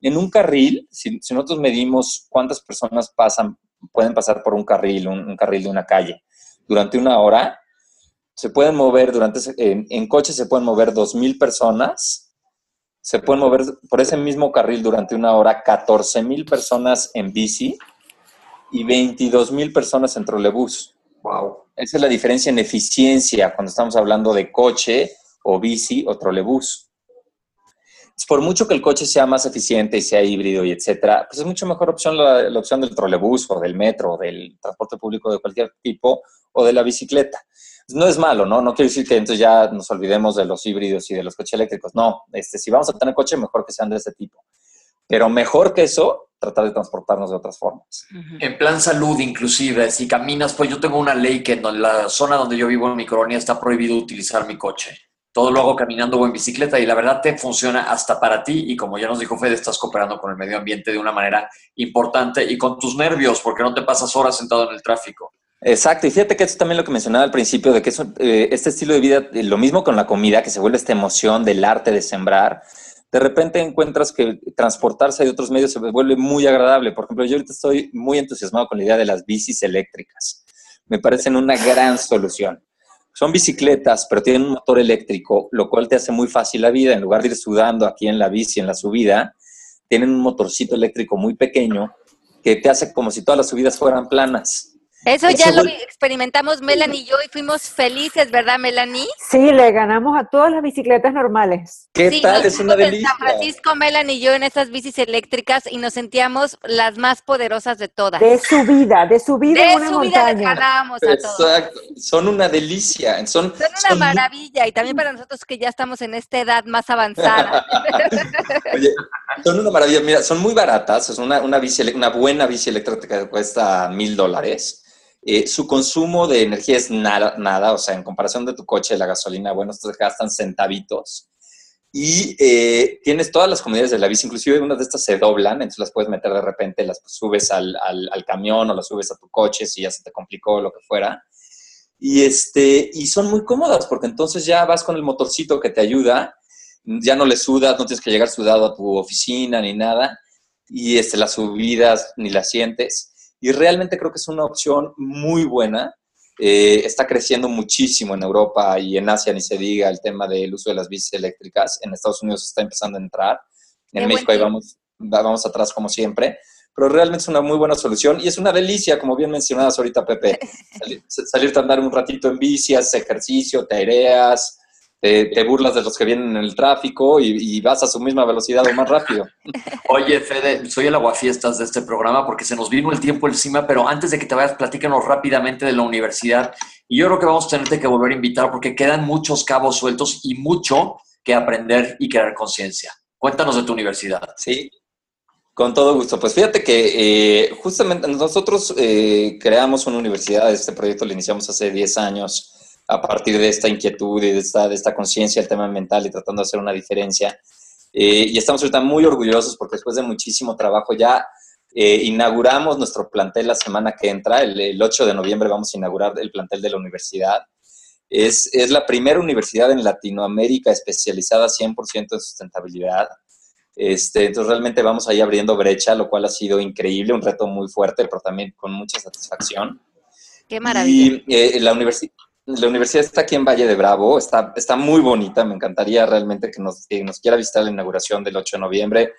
en un carril, si, si nosotros medimos cuántas personas pasan pueden pasar por un carril, un, carril de una calle. Durante una hora se pueden mover, durante en, en coche se pueden mover 2.000 personas, se pueden mover por ese mismo carril durante una hora 14.000 personas en bici y 22.000 personas en trolebús. Wow. Esa es la diferencia en eficiencia cuando estamos hablando de coche o bici o trolebús por mucho que el coche sea más eficiente y sea híbrido y etcétera, pues es mucho mejor opción la, opción del trolebús o del metro o del transporte público de cualquier tipo o de la bicicleta. No es malo, ¿no? No quiero decir que entonces ya nos olvidemos de los híbridos y de los coches eléctricos. No, este, si vamos a tener coche, mejor que sean de ese tipo. Pero mejor que eso, tratar de transportarnos de otras formas. En plan salud, inclusive, si caminas, pues yo tengo una ley que en la zona donde yo vivo en mi colonia está prohibido utilizar mi coche todo lo hago caminando o en bicicleta y la verdad te funciona hasta para ti y como ya nos dijo Fede, estás cooperando con el medio ambiente de una manera importante y con tus nervios porque no te pasas horas sentado en el tráfico. Exacto, y fíjate que eso también lo que mencionaba al principio, de que eh, este estilo de vida, eh, lo mismo con la comida, que se vuelve esta emoción del arte de sembrar, de repente encuentras que transportarse de otros medios se vuelve muy agradable. Por ejemplo, yo ahorita estoy muy entusiasmado con la idea de las bicis eléctricas. Me parecen una gran solución. Son bicicletas, pero tienen un motor eléctrico, lo cual te hace muy fácil la vida. En lugar de ir sudando aquí en la bici, en la subida, tienen un motorcito eléctrico muy pequeño que te hace como si todas las subidas fueran planas. Eso ya lo experimentamos Melanie y yo y fuimos felices, ¿verdad, Melanie? Sí, le ganamos a todas las bicicletas normales. ¿Qué tal? Es una delicia. San Francisco, Melanie y yo en esas bicis eléctricas y nos sentíamos las más poderosas de todas. De su vida, de su vida de en una su vida les ganábamos a Exacto. Son una delicia. Son, son una maravilla y también para nosotros que ya estamos en esta edad más avanzada. Oye, son una maravilla. Mira, son muy baratas. Es una, una, bici, una buena bici eléctrica que cuesta mil dólares eh, su consumo de energía es nada, nada, o sea, en comparación de tu coche, la gasolina, bueno, estos gastan centavitos. Y eh, tienes todas las comodidades de la bici, inclusive unas de estas se doblan, entonces las puedes meter de repente, las subes al, al, camión o las subes a tu coche si ya se te complicó lo que fuera. Y, este, y son muy cómodas porque entonces ya vas con el motorcito que te ayuda, ya no le sudas, no tienes que llegar sudado a tu oficina ni nada, y este, las subidas ni las sientes y realmente creo que es una opción muy buena. Eh, está creciendo muchísimo en Europa y en Asia, ni se diga el tema del uso de las bicis eléctricas. En Estados Unidos está empezando a entrar. En México ahí vamos, vamos atrás como siempre. pero realmente es una muy buena solución y es una delicia, como bien mencionadas ahorita, Pepe, salir, a andar un ratito en bici, haces ejercicio, te burlas de los que vienen en el tráfico y, vas a su misma velocidad o más rápido. Oye, Fede, soy el aguafiestas de este programa porque se nos vino el tiempo encima, pero antes de que te vayas, platícanos rápidamente de la universidad. Y yo creo que vamos a tenerte que volver a invitar porque quedan muchos cabos sueltos y mucho que aprender y crear conciencia. Cuéntanos de tu universidad. Sí, con todo gusto. Pues fíjate que eh, justamente nosotros eh, creamos una universidad, este proyecto lo iniciamos hace 10 años a partir de esta inquietud y de esta, de esta conciencia del tema mental y tratando de hacer una diferencia. Eh, y estamos ahorita muy orgullosos porque después de muchísimo trabajo ya inauguramos nuestro plantel la semana que entra, el, el, 8 de noviembre vamos a inaugurar el plantel de la universidad. Es, es la primera universidad en Latinoamérica especializada 100% en sustentabilidad. Este, entonces realmente vamos ahí abriendo brecha, lo cual ha sido increíble, un reto muy fuerte, pero también con mucha satisfacción. Qué maravilla. Y eh, la, universidad la universidad está aquí en Valle de Bravo, está, está muy bonita, me encantaría realmente que nos, que nos quiera visitar la inauguración del 8 de noviembre.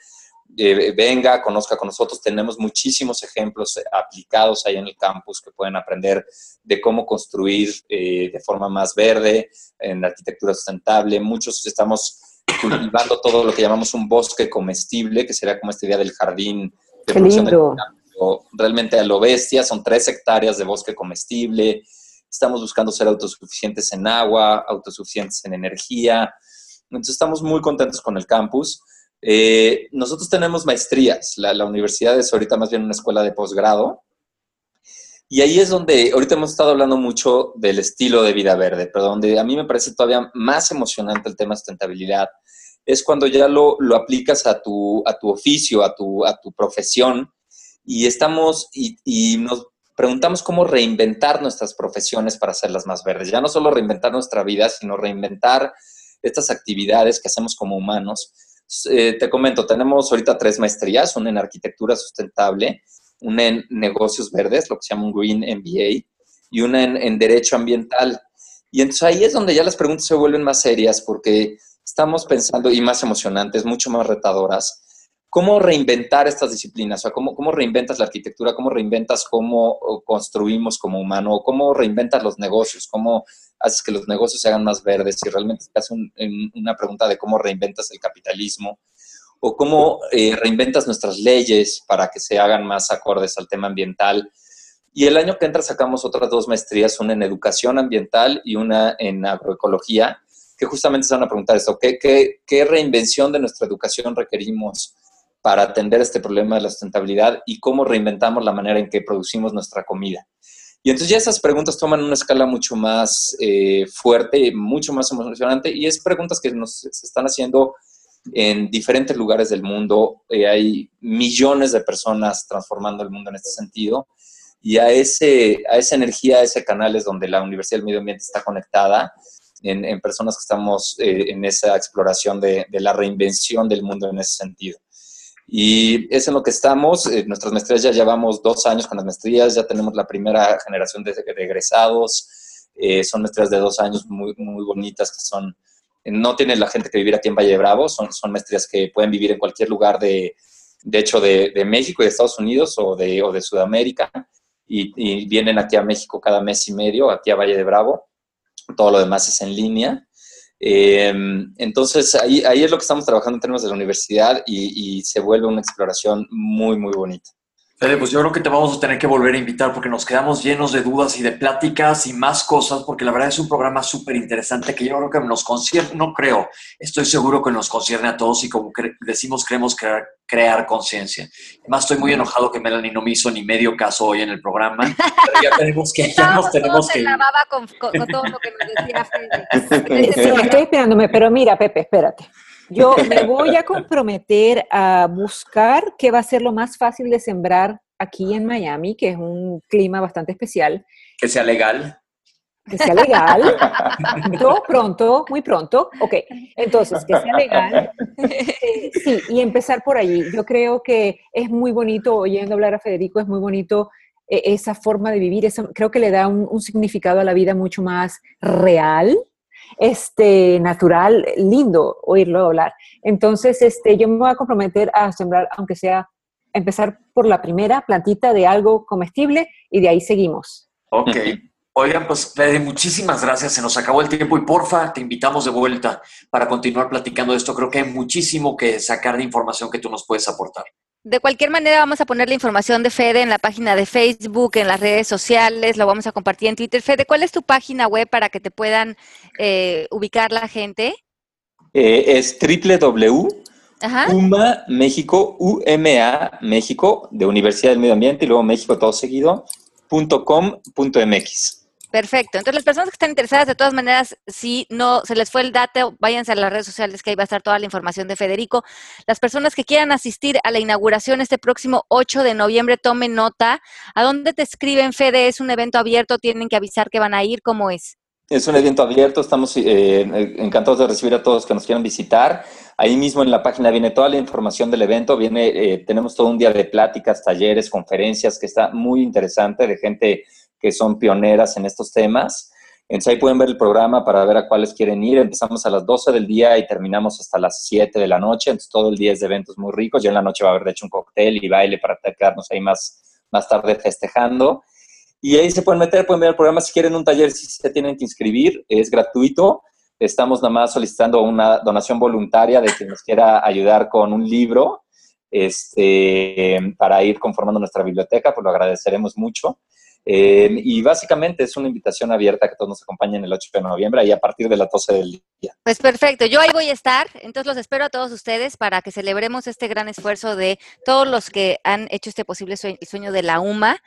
Eh, venga, conozca con nosotros. Tenemos muchísimos ejemplos aplicados ahí en el campus que pueden aprender de cómo construir eh, de forma más verde, en arquitectura sustentable. Muchos estamos cultivando todo lo que llamamos un bosque comestible, que sería como esta idea del jardín de lindo. realmente a lo bestia, son tres hectáreas de bosque comestible. Estamos buscando ser autosuficientes en agua, autosuficientes en energía. Entonces estamos muy contentos con el campus. Eh, nosotros tenemos maestrías, la, la, universidad es ahorita más bien una escuela de posgrado, y ahí es donde, ahorita hemos estado hablando mucho del estilo de vida verde, pero donde a mí me parece todavía más emocionante el tema de sustentabilidad, es cuando ya lo, lo aplicas a tu, a tu oficio, a tu, a tu profesión, y estamos, y, y nos preguntamos cómo reinventar nuestras profesiones para hacerlas más verdes. Ya no solo reinventar nuestra vida, sino reinventar estas actividades que hacemos como humanos eh, te comento, tenemos ahorita tres maestrías, una en arquitectura sustentable, una en negocios verdes, lo que se llama un Green MBA, y una en, derecho ambiental. Y entonces ahí es donde ya las preguntas se vuelven más serias porque estamos pensando, y más emocionantes, mucho más retadoras, cómo reinventar estas disciplinas, o sea, cómo, cómo reinventas la arquitectura, cómo reinventas cómo construimos como humano, cómo reinventas los negocios, cómo haces que los negocios se hagan más verdes, y realmente te hace una pregunta de cómo reinventas el capitalismo, o cómo eh, reinventas nuestras leyes para que se hagan más acordes al tema ambiental. Y el año que entra sacamos otras dos maestrías, una en educación ambiental y una en agroecología, que justamente se van a preguntar esto, ¿qué, qué, qué reinvención de nuestra educación requerimos para atender este problema de la sustentabilidad y cómo reinventamos la manera en que producimos nuestra comida? Y entonces ya esas preguntas toman una escala mucho más eh, fuerte, mucho más emocionante, y es preguntas que nos están haciendo en diferentes lugares del mundo. Eh, hay millones de personas transformando el mundo en este sentido, y a, ese, a esa energía, a ese canal es donde la Universidad del Medio Ambiente está conectada, en, personas que estamos eh, en esa exploración de la reinvención del mundo en ese sentido. Y es en lo que estamos. Eh, nuestras maestrías ya llevamos dos años con las maestrías, ya tenemos la primera generación de, egresados. Eh, son maestrías de dos años muy, muy bonitas que son, no tiene la gente que vivir aquí en Valle de Bravo, son, son maestrías que pueden vivir en cualquier lugar de, de hecho, de, de México y de Estados Unidos o de, o de Sudamérica. Y, y, vienen aquí a México cada mes y medio, aquí a Valle de Bravo. Todo lo demás es en línea. Eh, entonces, ahí, ahí es lo que estamos trabajando en términos de la universidad y, y se vuelve una exploración muy, muy bonita. Fede, pues yo creo que te vamos a tener que volver a invitar porque nos quedamos llenos de dudas y de pláticas y más cosas, porque la verdad es un programa súper interesante que yo creo que nos concierne, no creo, estoy seguro que nos concierne a todos y como decimos, queremos crear, crear conciencia. Además, estoy muy enojado que Melanie no me hizo ni medio caso hoy en el programa, pero ya tenemos que, ya nos tenemos que... Con, con, todo lo que nos decía Fede. Sí, estoy esperándome, pero mira, Pepe, espérate. Yo me voy a comprometer a buscar qué va a ser lo más fácil de sembrar aquí en Miami, que es un clima bastante especial. Que sea legal. Que sea legal. Pronto, pronto, muy pronto. Ok, entonces, que sea legal. Sí, y empezar por allí. Yo creo que es muy bonito, oyendo hablar a Federico, es muy bonito eh, esa forma de vivir. creo que le da un significado a la vida mucho más real este, natural, lindo oírlo hablar. Entonces, este, yo me voy a comprometer a sembrar, aunque sea empezar por la primera plantita de algo comestible y de ahí seguimos. Ok. Oigan, pues Fede, muchísimas gracias. Se nos acabó el tiempo y porfa, te invitamos de vuelta para continuar platicando de esto. Creo que hay muchísimo que sacar de información que tú nos puedes aportar. De cualquier manera, vamos a poner la información de Fede en la página de Facebook, en las redes sociales, lo vamos a compartir en Twitter. Fede, ¿cuál es tu página web para que te puedan eh, ubicar la gente? Eh, es www. UMA México, UMA México, de Universidad del Medio Ambiente y luego México todo seguido, .com.mx. Perfecto. Entonces, las personas que están interesadas, de todas maneras, si no se les fue el dato, váyanse a las redes sociales que ahí va a estar toda la información de Federico. Las personas que quieran asistir a la inauguración este próximo 8 de noviembre, tomen nota. ¿A dónde te escriben, Fede? ¿Es un evento abierto? ¿Tienen que avisar que van a ir? ¿Cómo es? Es un evento abierto, estamos eh, encantados de recibir a todos que nos quieran visitar. Ahí mismo en la página viene toda la información del evento, viene, eh, tenemos todo un día de pláticas, talleres, conferencias, que está muy interesante de gente que son pioneras en estos temas. Entonces ahí pueden ver el programa para ver a cuáles quieren ir. Empezamos a las 12 del día y terminamos hasta las 7 de la noche. Entonces todo el día es de eventos muy ricos. Ya en la noche va a haber, de hecho, un cóctel y baile para quedarnos ahí más, más tarde festejando. Y ahí se pueden meter, pueden ver el programa. Si quieren un taller, si se tienen que inscribir, es gratuito. Estamos nada más solicitando una donación voluntaria de quien nos quiera ayudar con un libro este, para ir conformando nuestra biblioteca, pues lo agradeceremos mucho. Eh, y básicamente es una invitación abierta que todos nos acompañen el 8 de noviembre y a partir de las 12 del día. Pues perfecto, yo ahí voy a estar, entonces los espero a todos ustedes para que celebremos este gran esfuerzo de todos los que han hecho este posible sueño, de la UMA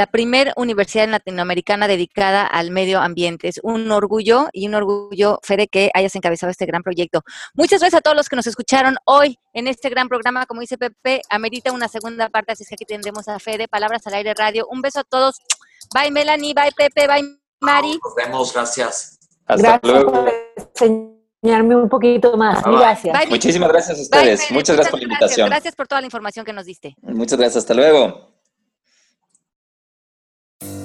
la primera universidad latinoamericana dedicada al medio ambiente. Es un orgullo y un orgullo, Fede, que hayas encabezado este gran proyecto. Muchas gracias a todos los que nos escucharon hoy en este gran programa. Como dice Pepe, amerita una segunda parte, así es que aquí tendremos a Fede, Palabras al Aire Radio. Un beso a todos. Bye Melanie, bye Pepe, bye Mari. Nos vemos, gracias. Hasta luego. por enseñarme un poquito más. Gracias. Muchísimas gracias a ustedes. Muchas gracias por la invitación. Gracias por toda la información que nos diste. Muchas gracias. Hasta luego.